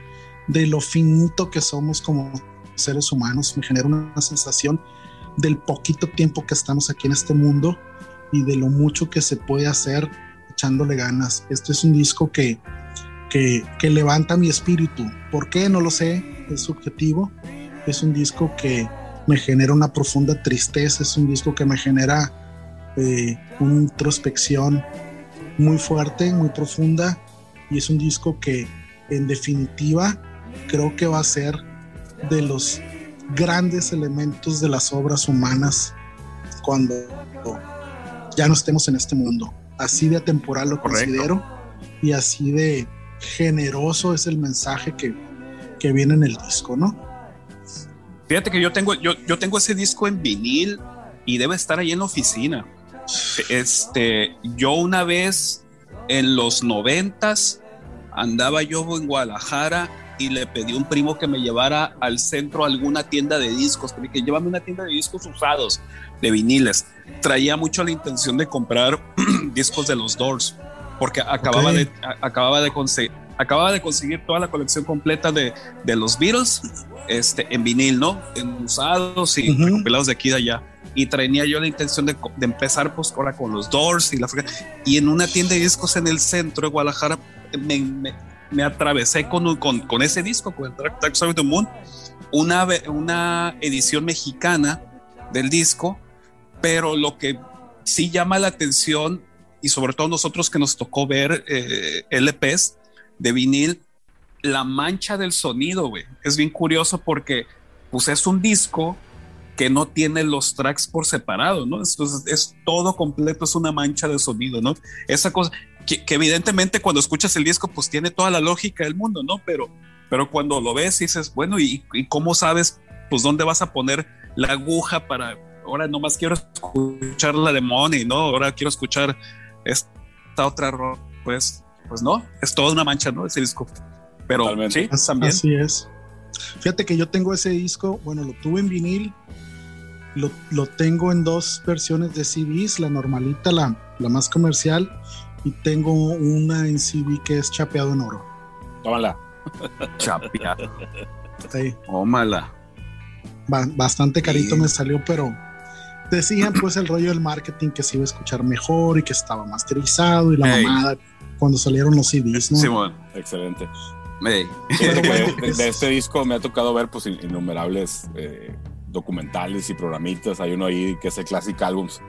de lo finito que somos como seres humanos, me genera una sensación del poquito tiempo que estamos aquí en este mundo y de lo mucho que se puede hacer echándole ganas. Este es un disco que, que, que levanta mi espíritu. ¿Por qué? No lo sé, es subjetivo. Es un disco que me genera una profunda tristeza, es un disco que me genera eh, una introspección muy fuerte, muy profunda y es un disco que en definitiva creo que va a ser de los grandes elementos de las obras humanas cuando ya no estemos en este mundo. Así de atemporal lo considero y así de generoso es el mensaje que, que viene en el disco, ¿no? Fíjate que yo tengo, yo, yo tengo ese disco en vinil y debe estar ahí en la oficina. Este, yo una vez en los noventas andaba yo en Guadalajara y le pedí a un primo que me llevara al centro a alguna tienda de discos, que dije, llévame una tienda de discos usados, de viniles. Traía mucho la intención de comprar discos de los Doors, porque acababa, de, a- acababa, de conseguir, acababa de conseguir toda la colección completa de, de los Beatles este, en vinil, ¿no? En usados y Ujú. recopilados de aquí y de allá. Y traía yo la intención de, de empezar pues ahora con los Doors y la Y en una tienda de discos en el centro de Guadalajara me, me, me atravesé con, con, ese disco, con el Dark, Dark of the Moon, una, una edición mexicana del disco, pero lo que sí llama la atención, y sobre todo nosotros que nos tocó ver eh, LPs de vinil, la mancha del sonido, güey. Es bien curioso porque pues es un disco que no tiene los tracks por separado, ¿no? Entonces es todo completo, es una mancha de sonido, ¿no? Esa cosa que, que evidentemente cuando escuchas el disco pues tiene toda la lógica del mundo, ¿no? Pero, pero cuando lo ves dices, bueno, ¿y, y cómo sabes pues dónde vas a poner la aguja para, ahora nomás quiero escuchar la de Money, ¿no? Ahora quiero escuchar esta otra rock, pues, pues no, es toda una mancha, ¿no? Ese disco. Pero Totalmente. sí, también. Así es. Fíjate que yo tengo ese disco, bueno, lo tuve en vinil, lo, lo tengo en dos versiones de CDs, la normalita, la, la más comercial, y tengo una en CD que es chapeado en oro. Tómala. Chapeado. Sí, Ómala. ba- bastante carito Sí. me salió, pero decían pues el rollo del marketing que se iba a escuchar mejor y que estaba masterizado y la mamada cuando salieron los CDs, ¿no? Simón. Excelente. Bueno, de, de este disco me ha tocado ver pues in- innumerables eh, documentales y programitas. Hay uno ahí que es el Classic Albums,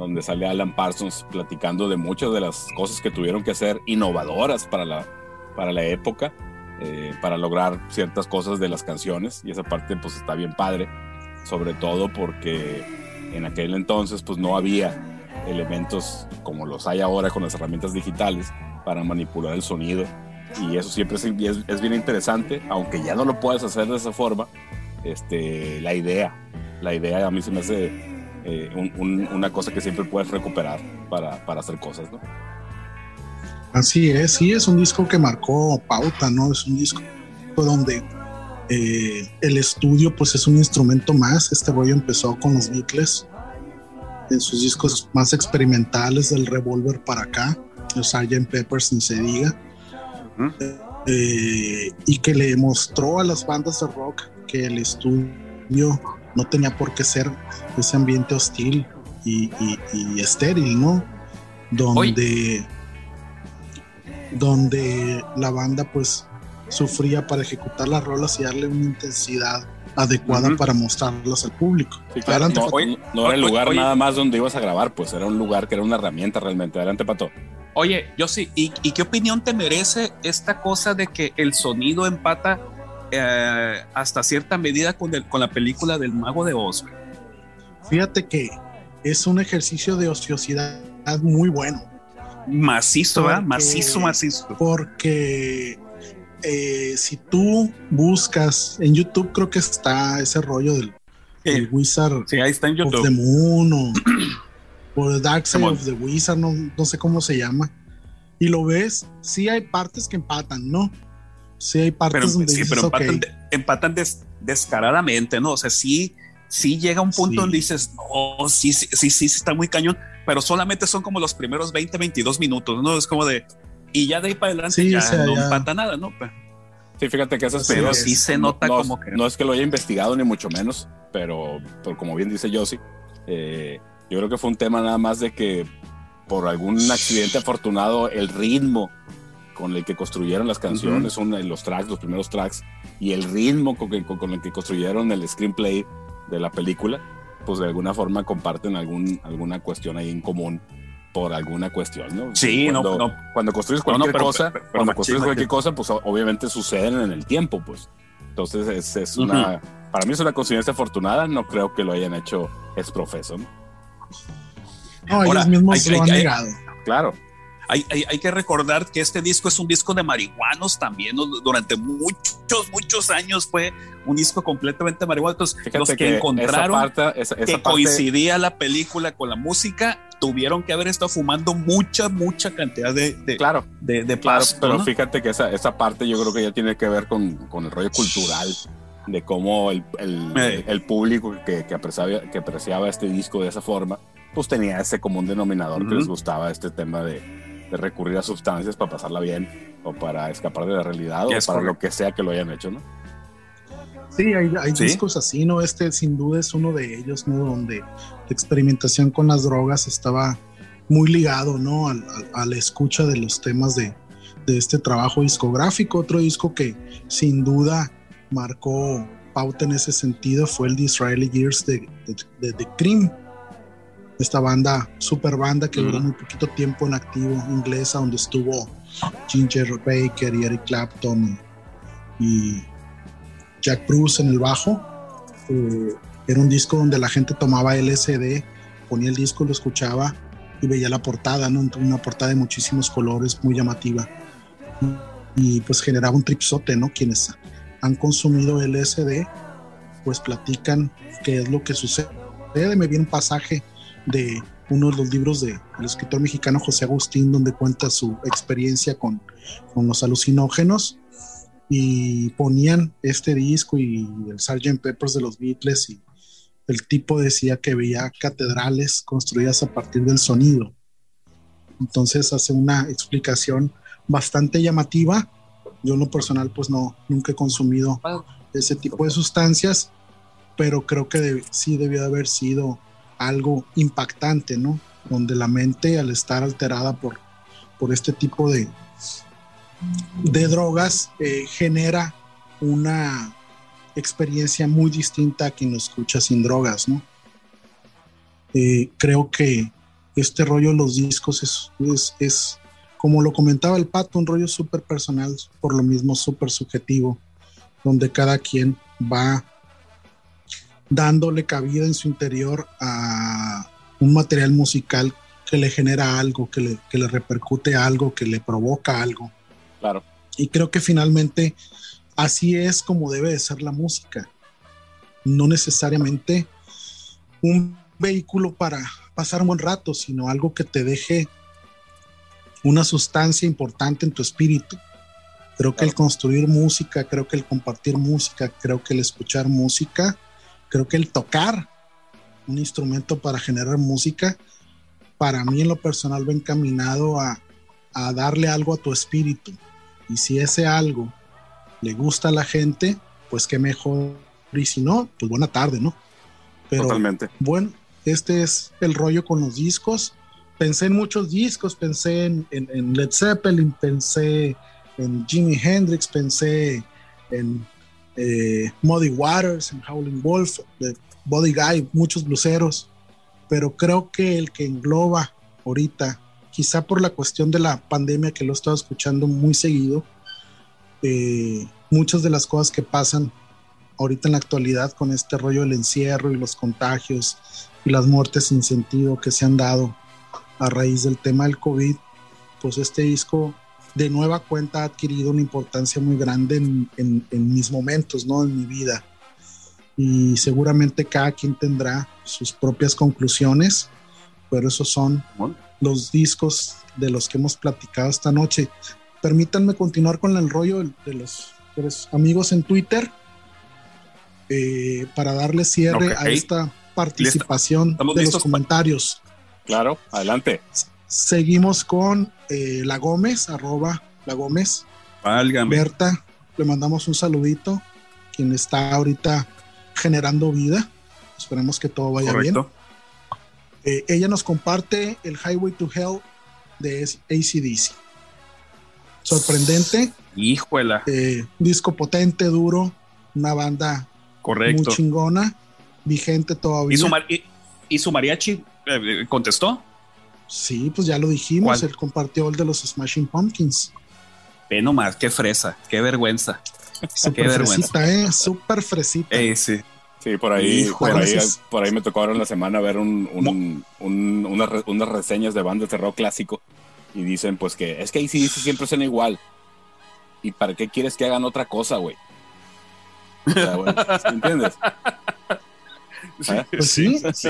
donde sale Alan Parsons platicando de muchas de las cosas que tuvieron que hacer innovadoras para la, para la época, eh, para lograr ciertas cosas de las canciones. Y esa parte pues está bien padre, sobre todo porque en aquel entonces pues no había elementos como los hay ahora con las herramientas digitales para manipular el sonido y eso siempre es, es, es bien interesante, aunque ya no lo puedes hacer de esa forma, este, la idea, la idea a mí se me hace eh, un- un- una cosa que siempre puedes recuperar para, para hacer cosas, ¿no? Así es, sí, es un disco que marcó pauta, ¿no? Es un disco donde eh, el estudio pues es un instrumento más. Este rollo empezó con los Beatles en sus discos más experimentales del Revolver para acá, los Sgt. Peppers ni se diga, eh, y que le mostró a las bandas de rock que el estudio no tenía por qué ser ese ambiente hostil y, y- y estéril, ¿no? Donde, donde la banda pues sufría para ejecutar las rolas y darle una intensidad adecuada para mostrarlas al público. Sí, claro, Adelante, no, Pato. no- no era el lugar oye. nada más donde ibas a grabar, pues era un lugar que era una herramienta realmente. Adelante, Pato. Oye, yo sí, ¿y, y qué opinión te merece esta cosa de que el sonido empata eh, hasta cierta medida con, el- con la película del Mago de Oz? güey? Fíjate que es un ejercicio de ociosidad muy bueno. Macizo, ¿verdad? Porque- Macizo, macizo. porque eh, si tú buscas en YouTube, creo que está ese rollo del, del Wizard Sí, ahí está en of the. Moon o, o The Dark Side of the Wizard, no, no sé cómo se llama. Y lo ves, sí hay partes que empatan, ¿no? Sí hay partes Pero, donde sí, dices, pero empatan, de- empatan des- descaradamente, ¿no? O sea, sí, sí llega un punto Sí. donde dices, no, sí, sí, sí, sí, está muy cañón, pero solamente son como los primeros 20, 22 minutos, ¿no? Es como de, y ya de ahí para adelante Sí, ya o sea, no ya- empata nada, ¿no? Sí, fíjate que esas Pero sí se no- nota no, como que- No es que lo haya investigado, ni mucho menos, pero, pero como bien dice Yossi, eh, yo creo que fue un tema nada más de que por algún accidente afortunado, el ritmo con el que construyeron las canciones, uno de los tracks, los primeros tracks, y el ritmo con, que- con- con el que construyeron el screenplay de la película, pues de alguna forma comparten algún, alguna cuestión ahí en común por alguna cuestión, ¿no? Sí, no, cuando, no. cuando construyes No, no, cualquier pero- cosa, pero- pero cuando construyes cualquier cosa, pues obviamente suceden en el tiempo, pues. Entonces es, es una, para mí es una coincidencia afortunada, no creo que lo hayan hecho es profeso, ¿no? No, Ahora, ellos mismos hay- lo hay- han hay- negado. Claro, Hay, hay, hay que recordar que este disco es un disco de marihuanos también. ¿no? Durante muchos, muchos años fue un disco completamente marihuano. Entonces, fíjate los que, que, encontraron esa parte, esa, esa que parte- coincidía la película con la música, tuvieron que haber estado fumando mucha, mucha cantidad de, de, claro, de, de claro, pasto, pero ¿no? fíjate que esa, esa parte yo creo que ya tiene que ver con, con el rollo cultural de cómo el, el, Eh. el público que, que, apreciaba, que apreciaba este disco de esa forma, pues tenía ese común denominador que Ujú. les gustaba este tema de, de recurrir a sustancias para pasarla bien o para escapar de la realidad o Es para correcto. lo que sea que lo hayan hecho, ¿no? Sí, hay, hay Sí. discos así, ¿no? Este sin duda es uno de ellos, ¿no? Donde la experimentación con las drogas estaba muy ligado, ¿no? Al- al- a la escucha de los temas de, de este trabajo discográfico. Otro disco que sin duda marcó pauta en ese sentido fue el de Israeli Years de, de, de The Cream. Esta banda, super banda que duró muy poquito tiempo en activo, inglesa, donde estuvo Ginger Baker y Eric Clapton y, y Jack Bruce en el bajo. Eh, era un disco donde la gente tomaba LSD, ponía el disco, lo escuchaba y veía la portada, ¿no? Una portada de muchísimos colores, muy llamativa. Y pues generaba un tripsote, ¿no? Quienes han consumido LSD, pues platican qué es lo que sucede. Me viene un pasaje de uno de los libros del escritor mexicano José Agustín, donde cuenta su experiencia con, con los alucinógenos y ponían este disco y el Sgt. Peppers de los Beatles y el tipo decía que veía catedrales construidas a partir del sonido. Entonces hace una explicación bastante llamativa. Yo en lo personal pues no, nunca he consumido ese tipo de sustancias, pero creo que deb- sí debió de haber sido algo impactante, ¿no? Donde la mente al estar alterada por, por este tipo de, de drogas eh, genera una experiencia muy distinta a quien lo escucha sin drogas, ¿no? Eh, creo que este rollo de los discos es, es, es, como lo comentaba el pato, un rollo súper personal, por lo mismo súper subjetivo, donde cada quien va dándole cabida en su interior a un material musical que le genera algo, que le, que le repercute algo, que le provoca algo. Claro. Y creo que finalmente así es como debe de ser la música. No necesariamente un vehículo para pasar un buen rato, sino algo que te deje una sustancia importante en tu espíritu. Creo que el construir música, creo que el compartir música, creo que el escuchar música, creo que el tocar un instrumento para generar música, para mí en lo personal va encaminado a, a darle algo a tu espíritu. Y si ese algo le gusta a la gente, pues qué mejor. Y si no, pues buena tarde, ¿no? Pero Totalmente. bueno, este es el rollo con los discos. Pensé en muchos discos, pensé en, en- en Led Zeppelin, pensé en Jimi Hendrix, pensé en eh, Muddy Waters, en Howling Wolf, de Body Guy, muchos bluseros, pero creo que el que engloba ahorita, quizá por la cuestión de la pandemia que lo he estado escuchando muy seguido, eh, muchas de las cosas que pasan ahorita en la actualidad con este rollo del encierro y los contagios y las muertes sin sentido que se han dado a raíz del tema del COVID, pues este disco de nueva cuenta ha adquirido una importancia muy grande en, en- en mis momentos, ¿no? En mi vida. Y seguramente cada quien tendrá sus propias conclusiones, pero esos son los discos de los que hemos platicado esta noche. Permítanme continuar con el rollo de, los, de los amigos en Twitter eh, para darle cierre a esta participación de los comentarios. Claro, adelante. Seguimos con eh, La Gómez, arroba La Gómez, Válgame. Berta, le mandamos un saludito, quien está ahorita generando vida. Esperemos que todo vaya Correcto. bien. Eh, ella nos comparte el Highway to Hell de ACDC. Sorprendente, Híjola, eh, disco potente, duro, una banda correcto. muy chingona, vigente todavía. ¿Y su, mar- y- y su mariachi contestó? Sí, pues ya lo dijimos, ¿Cuál? él compartió el de los Smashing Pumpkins. Ve nomás, qué fresa, qué vergüenza. Súper fresita, ¿eh? Súper fresita. Eh, sí. Sí, por ahí, por ahí, por ahí me tocó ahora en la semana ver un, un- un- unas, re- unas reseñas de bandas de rock clásico y dicen pues que es que ACDC siempre suena igual. ¿Y para qué quieres que hagan otra cosa, güey? O sea, ¿sí ¿Entiendes? ¿Eh? Pues sí, sí,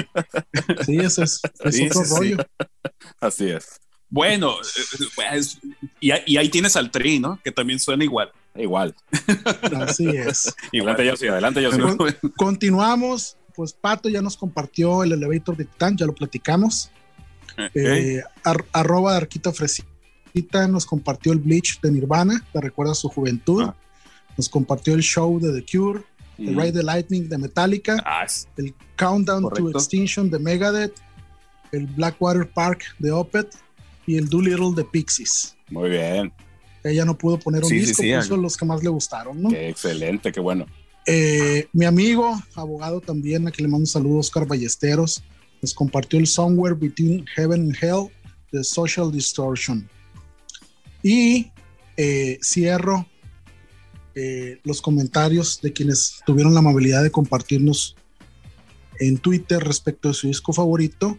ese es, es Sí, otro sí, sí. rollo. Así es. Bueno, eh, pues, y, ahí- y ahí tienes al tri, ¿no? Que también suena igual. Igual. Así es. Adelante yo sí, adelante yo sí. Con- Continuamos. Pues Pato ya nos compartió el elevator de Titán, ya lo platicamos. Eh, ar- arroba de Arquita Fresita nos compartió el Bleach de Nirvana, te recuerda su juventud. Ah. Nos compartió el show de The Cure, el Mm. Ride the Lightning de Metallica, Ah, el Countdown to. Extinction de Megadeth, el Blackwater Park de Opeth y el Doolittle de Pixies. Muy bien. Ella no pudo poner un Sí, sí, disco, sí, puso los que más le gustaron, ¿no? Qué excelente, qué bueno. Eh, mi amigo, abogado también, a quien le mando un saludo, Oscar Ballesteros, nos compartió el Somewhere Between Heaven and Hell de Social Distortion. Y eh, cierro eh, los comentarios de quienes tuvieron la amabilidad de compartirnos en Twitter respecto de su disco favorito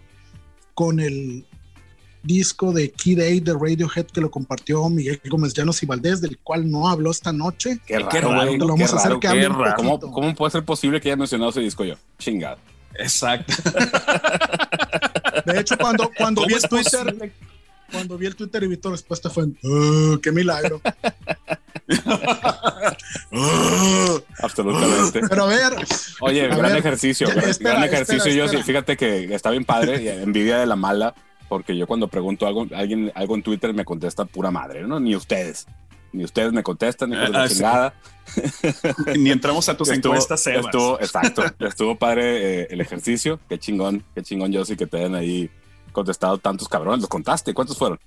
con el disco de Kid A de Radiohead que lo compartió Miguel Gómez Llanos y Valdés, del cual no habló esta noche. Qué raro, Qué qué a hacer que. ¿Cómo. ¿Cómo puede ser posible que haya mencionado ese disco yo? Chingado. Exacto. De hecho, cuando, cuando ¿Cómo vi es el Twitter, cuando vi el Twitter y vi tu respuesta fue, "Ah, qué milagro. Absolutamente. Pero a ver, Oye, A gran ver, ejercicio, espera, gran, espera, gran ejercicio. yo sí, espera. fíjate que está bien padre, y envidia de la mala, porque yo cuando pregunto algo, alguien algo en Twitter me contesta pura madre, ¿no? Ni ustedes. Ni ustedes me contestan, ni Ah, sí. chingada. Ni entramos a tus Estuvo, encuestas, Sebas. estuvo, exacto, estuvo padre eh, el ejercicio. Qué chingón, qué chingón, yo sí que te hayan ahí contestado tantos cabrones. ¿Los contaste? ¿Cuántos fueron?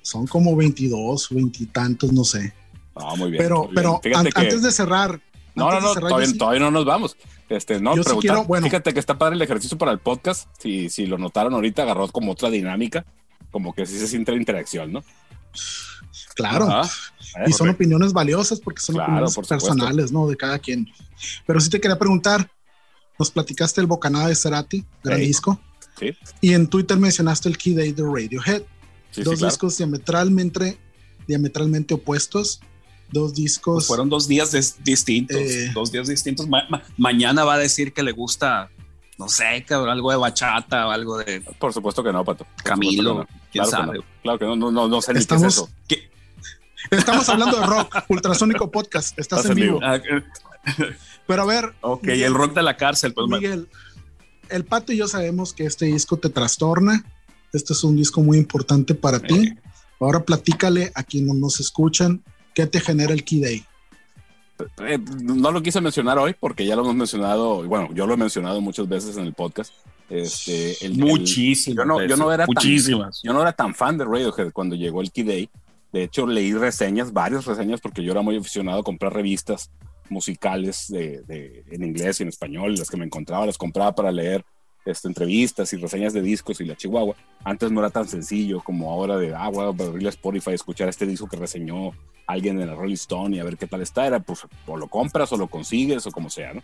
son como 22, 20 y tantos, no sé. No, muy bien. Pero, muy bien. pero an- que- antes de cerrar, No, no, no, cerrar, todavía, sí- todavía no nos vamos. Este, no, Yo sí preguntar- quiero- bueno. fíjate que está padre el ejercicio para el podcast. Si, si lo notaron ahorita, agarró como otra dinámica, como que sí se siente la interacción, ¿no? claro, Ajá. y son opiniones valiosas porque son Claro, opiniones por personales, ¿no? De cada quien. Pero sí te quería preguntar, nos platicaste el Bocanada de Cerati, gran Ey. disco, Sí, y en Twitter mencionaste el Key Day de Radiohead. sí, sí, dos claro. discos diametralmente, diametralmente opuestos, dos discos. Pues fueron dos días distintos. Eh. Dos días distintos. Ma- ma- mañana va a decir que le gusta, no sé, cabrón, algo de bachata o algo de Por supuesto que no, Pato. Por Camilo. no. ¿Quién Claro que no. Claro que no, no, no, no sé ni Estamos- qué es eso. ¿Qué? Estamos hablando de rock, Ultrasónico Podcast, estás Estás en vivo. vivo. Pero a ver, ok, Miguel. el rock de la cárcel. Pues, Miguel, el Pato y yo sabemos que este disco te trastorna. Este es un disco muy importante para ti. Eh. Ahora platícale a quienes nos escuchan qué te genera el Key Day. Eh, no lo quise mencionar hoy porque ya lo hemos mencionado, bueno, yo lo he mencionado muchas veces en el podcast. Este, el, el- Muchísimas. yo no- yo no era tan- yo no era tan fan de Radiohead cuando llegó el Key Day. De hecho, leí reseñas, varias reseñas, porque yo era muy aficionado a comprar revistas musicales de, de- en inglés y en español. Las que me encontraba, las compraba para leer este, entrevistas y reseñas de discos y la Chihuahua. Antes no era tan sencillo como ahora de, ah, voy a abrirle Spotify, escuchar este disco que reseñó alguien en la Rolling Stone y a ver qué tal está. Era, pues, o lo compras o lo consigues o como sea, ¿no?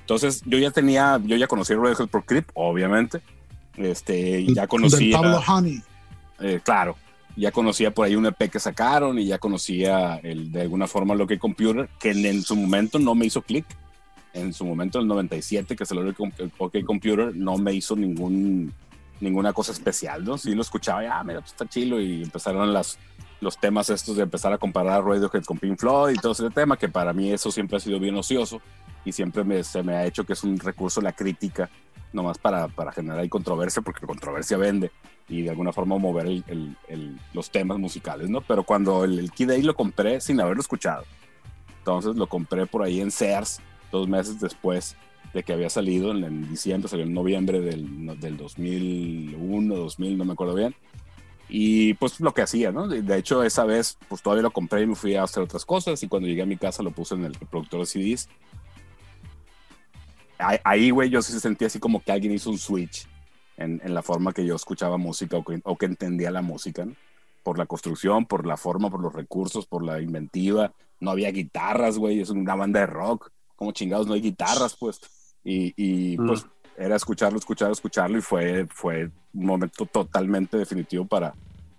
Entonces, yo ya tenía, yo ya conocí a Radiohead por Creep, obviamente. Este, ya conocía. Pablo Honey. Eh, claro, ya conocía por ahí un EP que sacaron y ya conocía el, de alguna forma lo que Computer, que en, en su momento no me hizo clic. En su momento, en el 97, que salió el el OK Computer, no me hizo ningún, ninguna cosa especial, ¿no? Sí lo escuchaba, ya, mira, pues está chilo y empezaron las, los temas estos de empezar a comparar Radiohead con Pink Floyd y todo ese tema, que para mí eso siempre ha sido bien ocioso y siempre me, se me ha hecho que es un recurso la crítica, nomás para, para generar ahí controversia, porque controversia vende y de alguna forma mover el- el- el- los temas musicales, ¿no? Pero cuando el Kid A lo compré sin haberlo escuchado, Entonces lo compré por ahí en Sears dos meses después de que había salido, en, diciembre, salió en noviembre del, del 2001, 2000, no me acuerdo bien. Y pues lo que hacía, ¿no? De, hecho, esa vez, pues todavía lo compré y me fui a hacer otras cosas. Y cuando llegué a mi casa lo puse en el reproductor de CDs. Ahí, güey, yo sí sentía así como que alguien hizo un switch en, en la forma que yo escuchaba música o que, o que entendía la música, ¿no? Por la construcción, por la forma, por los recursos, por la inventiva. No había guitarras, güey, es una banda de rock. Como chingados, no hay guitarras, pues. Y, y mm. pues era escucharlo, escucharlo, escucharlo y fue, fue un momento totalmente definitivo para,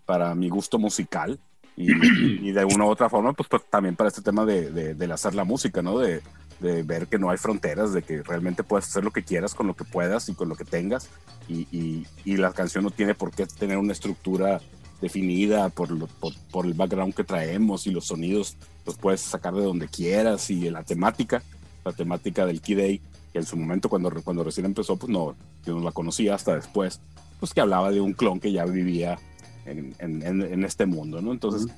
para mi gusto musical y, de una u otra forma, pues, pues también para este tema de, de, hacer la música, ¿no? De, de, ver que no hay fronteras, de que realmente puedes hacer lo que quieras con lo que puedas y con lo que tengas y, y la canción no tiene por qué tener una estructura definida por, por, por, el background que traemos y los sonidos los puedes sacar de donde quieras y la temática, la temática del Key Day que en su momento cuando, cuando recién empezó, pues no, yo no la conocía hasta después, pues que hablaba de un clon que ya vivía en, en, este mundo, ¿no? Entonces,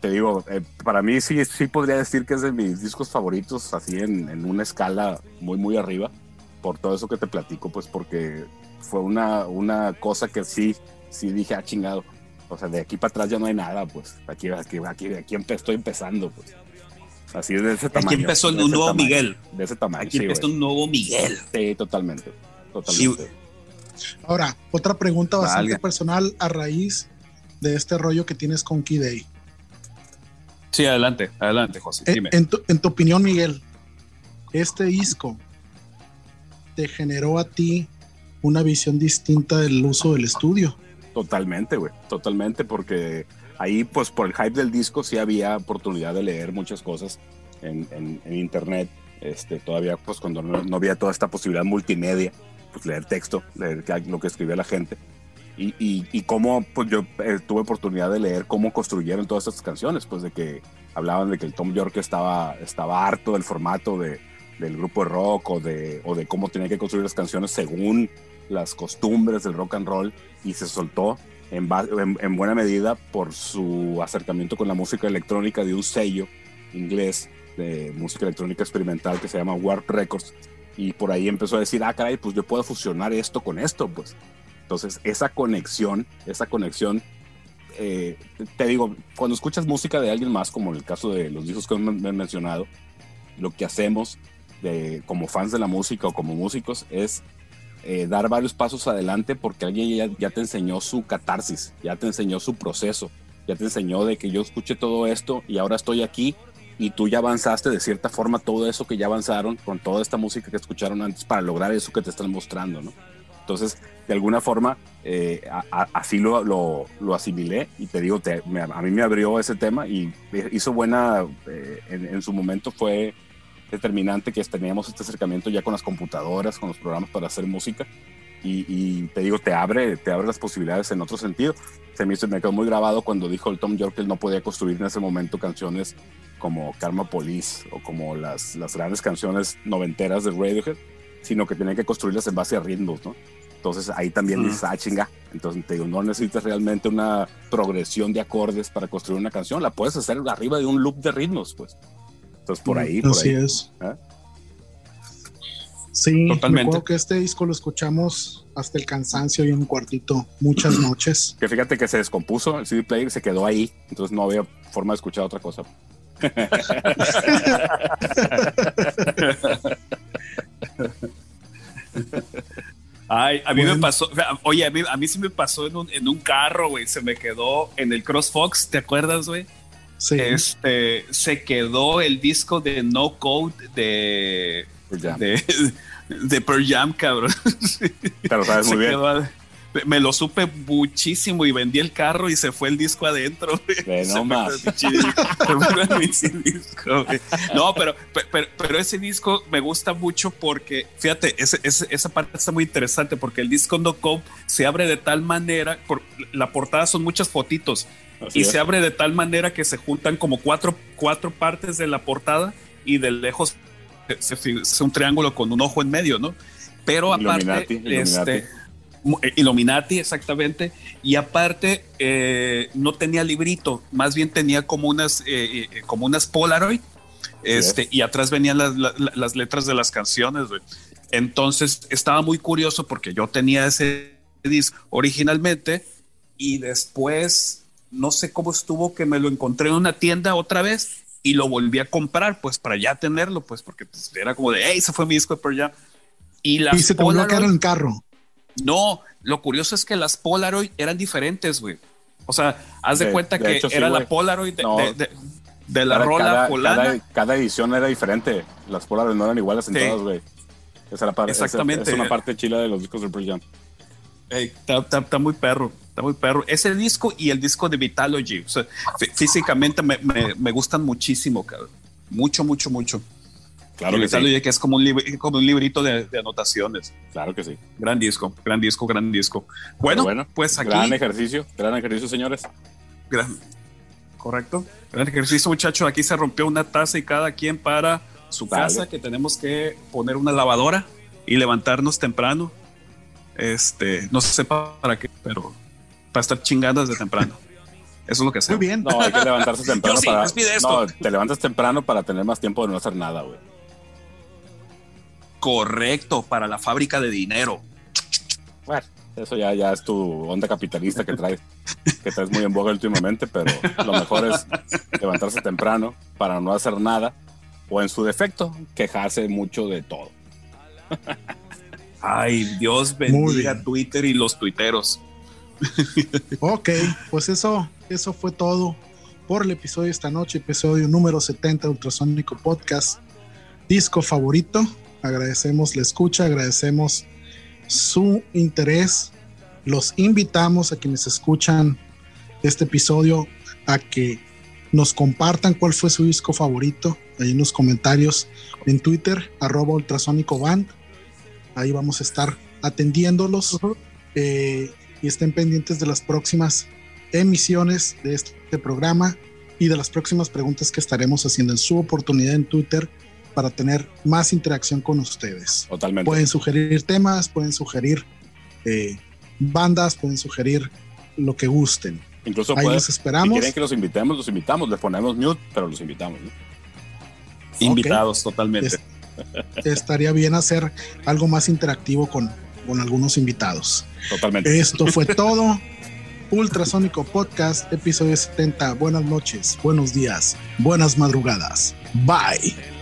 te digo, eh, para mí sí, sí podría decir que es de mis discos favoritos, así en, una escala muy, muy arriba, por todo eso que te platico, pues porque fue una, una cosa que sí, sí dije, ah, chingado. O sea, de aquí para atrás ya no hay nada, pues. Aquí, aquí, aquí, aquí estoy empezando, pues. Así es de ese tamaño. Aquí empezó un nuevo Miguel. De ese tamaño. Aquí empezó un nuevo Miguel. Sí, totalmente. Totalmente. Ahora, otra pregunta bastante personal a raíz de este rollo que tienes con Key Day. Sí, adelante, adelante, José. En, en, tu, en tu opinión, Miguel, este disco te generó a ti una visión distinta del uso del estudio. Totalmente, güey, totalmente, porque ahí pues por el hype del disco sí había oportunidad de leer muchas cosas en, en, internet, este, todavía pues cuando no, había toda esta posibilidad multimedia, pues leer texto, leer lo que escribía la gente. Y, y, y cómo pues yo eh, tuve oportunidad de leer cómo construyeron todas estas canciones, pues de que hablaban de que el Tom York estaba, estaba harto del formato de, del grupo de rock o de, o de cómo tenía que construir las canciones según las costumbres del rock and roll y se soltó en, buena medida por su acercamiento con la música electrónica de un sello inglés de música electrónica experimental que se llama Warp Records. Y por ahí empezó a decir, ah, caray, pues yo puedo fusionar esto con esto, pues. Entonces, esa conexión, esa conexión, eh, te digo, cuando escuchas música de alguien más, como en el caso de los discos que me han mencionado, lo que hacemos de, como fans de la música o como músicos es eh, dar varios pasos adelante porque alguien ya, te enseñó su catarsis, ya te enseñó su proceso, ya te enseñó de que yo escuché todo esto y ahora estoy aquí y tú ya avanzaste de cierta forma todo eso que ya avanzaron con toda esta música que escucharon antes para lograr eso que te están mostrando, ¿no? Entonces, de alguna forma, eh, así lo, lo, asimilé y te digo, a mí me abrió ese tema y hizo buena, eh, en, su momento fue determinante que teníamos este acercamiento ya con las computadoras, con los programas para hacer música. Y, te digo, te abre, te abre las posibilidades en otro sentido. Se me, me quedó muy grabado cuando dijo el Tom York que él no podía construir en ese momento canciones como Karma Police o como las, las grandes canciones noventeras de Radiohead, sino que tenía que construirlas en base a ritmos, ¿no? Entonces ahí también dices, ah, chinga. Entonces te digo, no necesitas realmente una progresión de acordes para construir una canción, la puedes hacer arriba de un loop de ritmos, pues. Entonces, por ahí. Por Así ahí. es. ¿Eh? Sí, Totalmente. que este disco lo escuchamos hasta el cansancio y un cuartito muchas noches. Que fíjate que se descompuso el CD player, se quedó ahí, entonces no había forma de escuchar otra cosa. Ay, a mí me pasó, oye, a mí, a mí sí me pasó en un, en un carro, güey, se me quedó en el CrossFox, ¿te acuerdas, güey? Este, se quedó el disco de No Code de, de, de Pearl Jam, cabrón. Pero sabes muy bien. Me lo supe muchísimo y vendí el carro y se fue el disco adentro. no más. no, pero, pero, ese disco me gusta mucho porque, fíjate, esa parte está muy interesante porque el disco No Code se abre de tal manera, por, la portada son muchas fotitos y se abre de tal manera que se juntan como cuatro, cuatro partes de la portada y de lejos se, es un triángulo con un ojo en medio, ¿no? Pero aparte, este, Illuminati, exactamente, y aparte eh, no tenía librito, más bien tenía como unas, eh, eh, como unas Polaroid Este, y atrás venían las, las, las letras de las canciones, güey. Entonces estaba muy curioso porque yo tenía ese disco originalmente y después no sé cómo estuvo que me lo encontré en una tienda otra vez y lo volví a comprar pues para ya tenerlo pues porque pues, era como de hey, ese fue mi disco de Pearl Jam y, las y se te volvió a quedar en el carro. No, lo curioso es que las Polaroid eran diferentes, güey. O sea, haz de, De- cuenta de que hecho, sí, era la. Polaroid de, No. la rola cada, polana. cada- cada edición era diferente. Las Polaroid no eran iguales en Sí. todas, güey. Esa era parte, esa- Exactamente. Es una parte chila de los discos de Pearl Jam. Está, está- está muy perro, está muy perro. Ese disco y el disco de Vitalogy, o sea, fí- físicamente me, me- me gustan muchísimo, cabrón. Mucho, mucho, mucho. Claro que sí. Vitalogy, que es como un, libr- como un librito de, de anotaciones. Claro que sí. Gran disco, gran disco, gran disco. Bueno, Pero pues aquí. Gran ejercicio, gran ejercicio, señores. Gran- correcto. Gran ejercicio, muchacho. Aquí se rompió una taza y cada quien para su Dale. casa, que tenemos que poner una lavadora y levantarnos temprano. Este, no sé pa- para qué, pero para estar chingando desde temprano. Eso es lo que Muy hacemos. bien. No, hay que levantarse temprano Yo sí, para. No, te levantas temprano para tener más tiempo de no hacer nada, güey. Correcto, para la fábrica de dinero. Bueno, eso ya, ya es tu onda capitalista que traes, que traes muy en boga últimamente, pero lo mejor es levantarse temprano para no hacer nada, o en su defecto, quejarse mucho de todo. Ay, Dios bendiga. Twitter y los tuiteros. Ok, pues eso, eso fue todo por el episodio de esta noche, episodio número 70 de Ultrasónico Podcast. Disco favorito. Agradecemos la escucha, agradecemos su interés. Los invitamos a quienes escuchan este episodio a que nos compartan cuál fue su disco favorito ahí en los comentarios en Twitter, arroba ultrasónico band. Ahí vamos a estar atendiéndolos. Eh, y estén pendientes de las próximas emisiones de este programa y de las próximas preguntas que estaremos haciendo en su oportunidad en Twitter para tener más interacción con ustedes. Totalmente. Pueden sugerir temas, pueden sugerir eh, bandas, pueden sugerir lo que gusten. Incluso Ahí los si esperamos. quieren que los invitemos, los invitamos, les ponemos mute, pero los invitamos. ¿no? Invitados totalmente. Es- Estaría bien hacer algo más interactivo con, con algunos invitados. Totalmente. Esto fue todo. Ultrasónico Podcast, episodio 70. Buenas noches, buenos días, buenas madrugadas. Bye.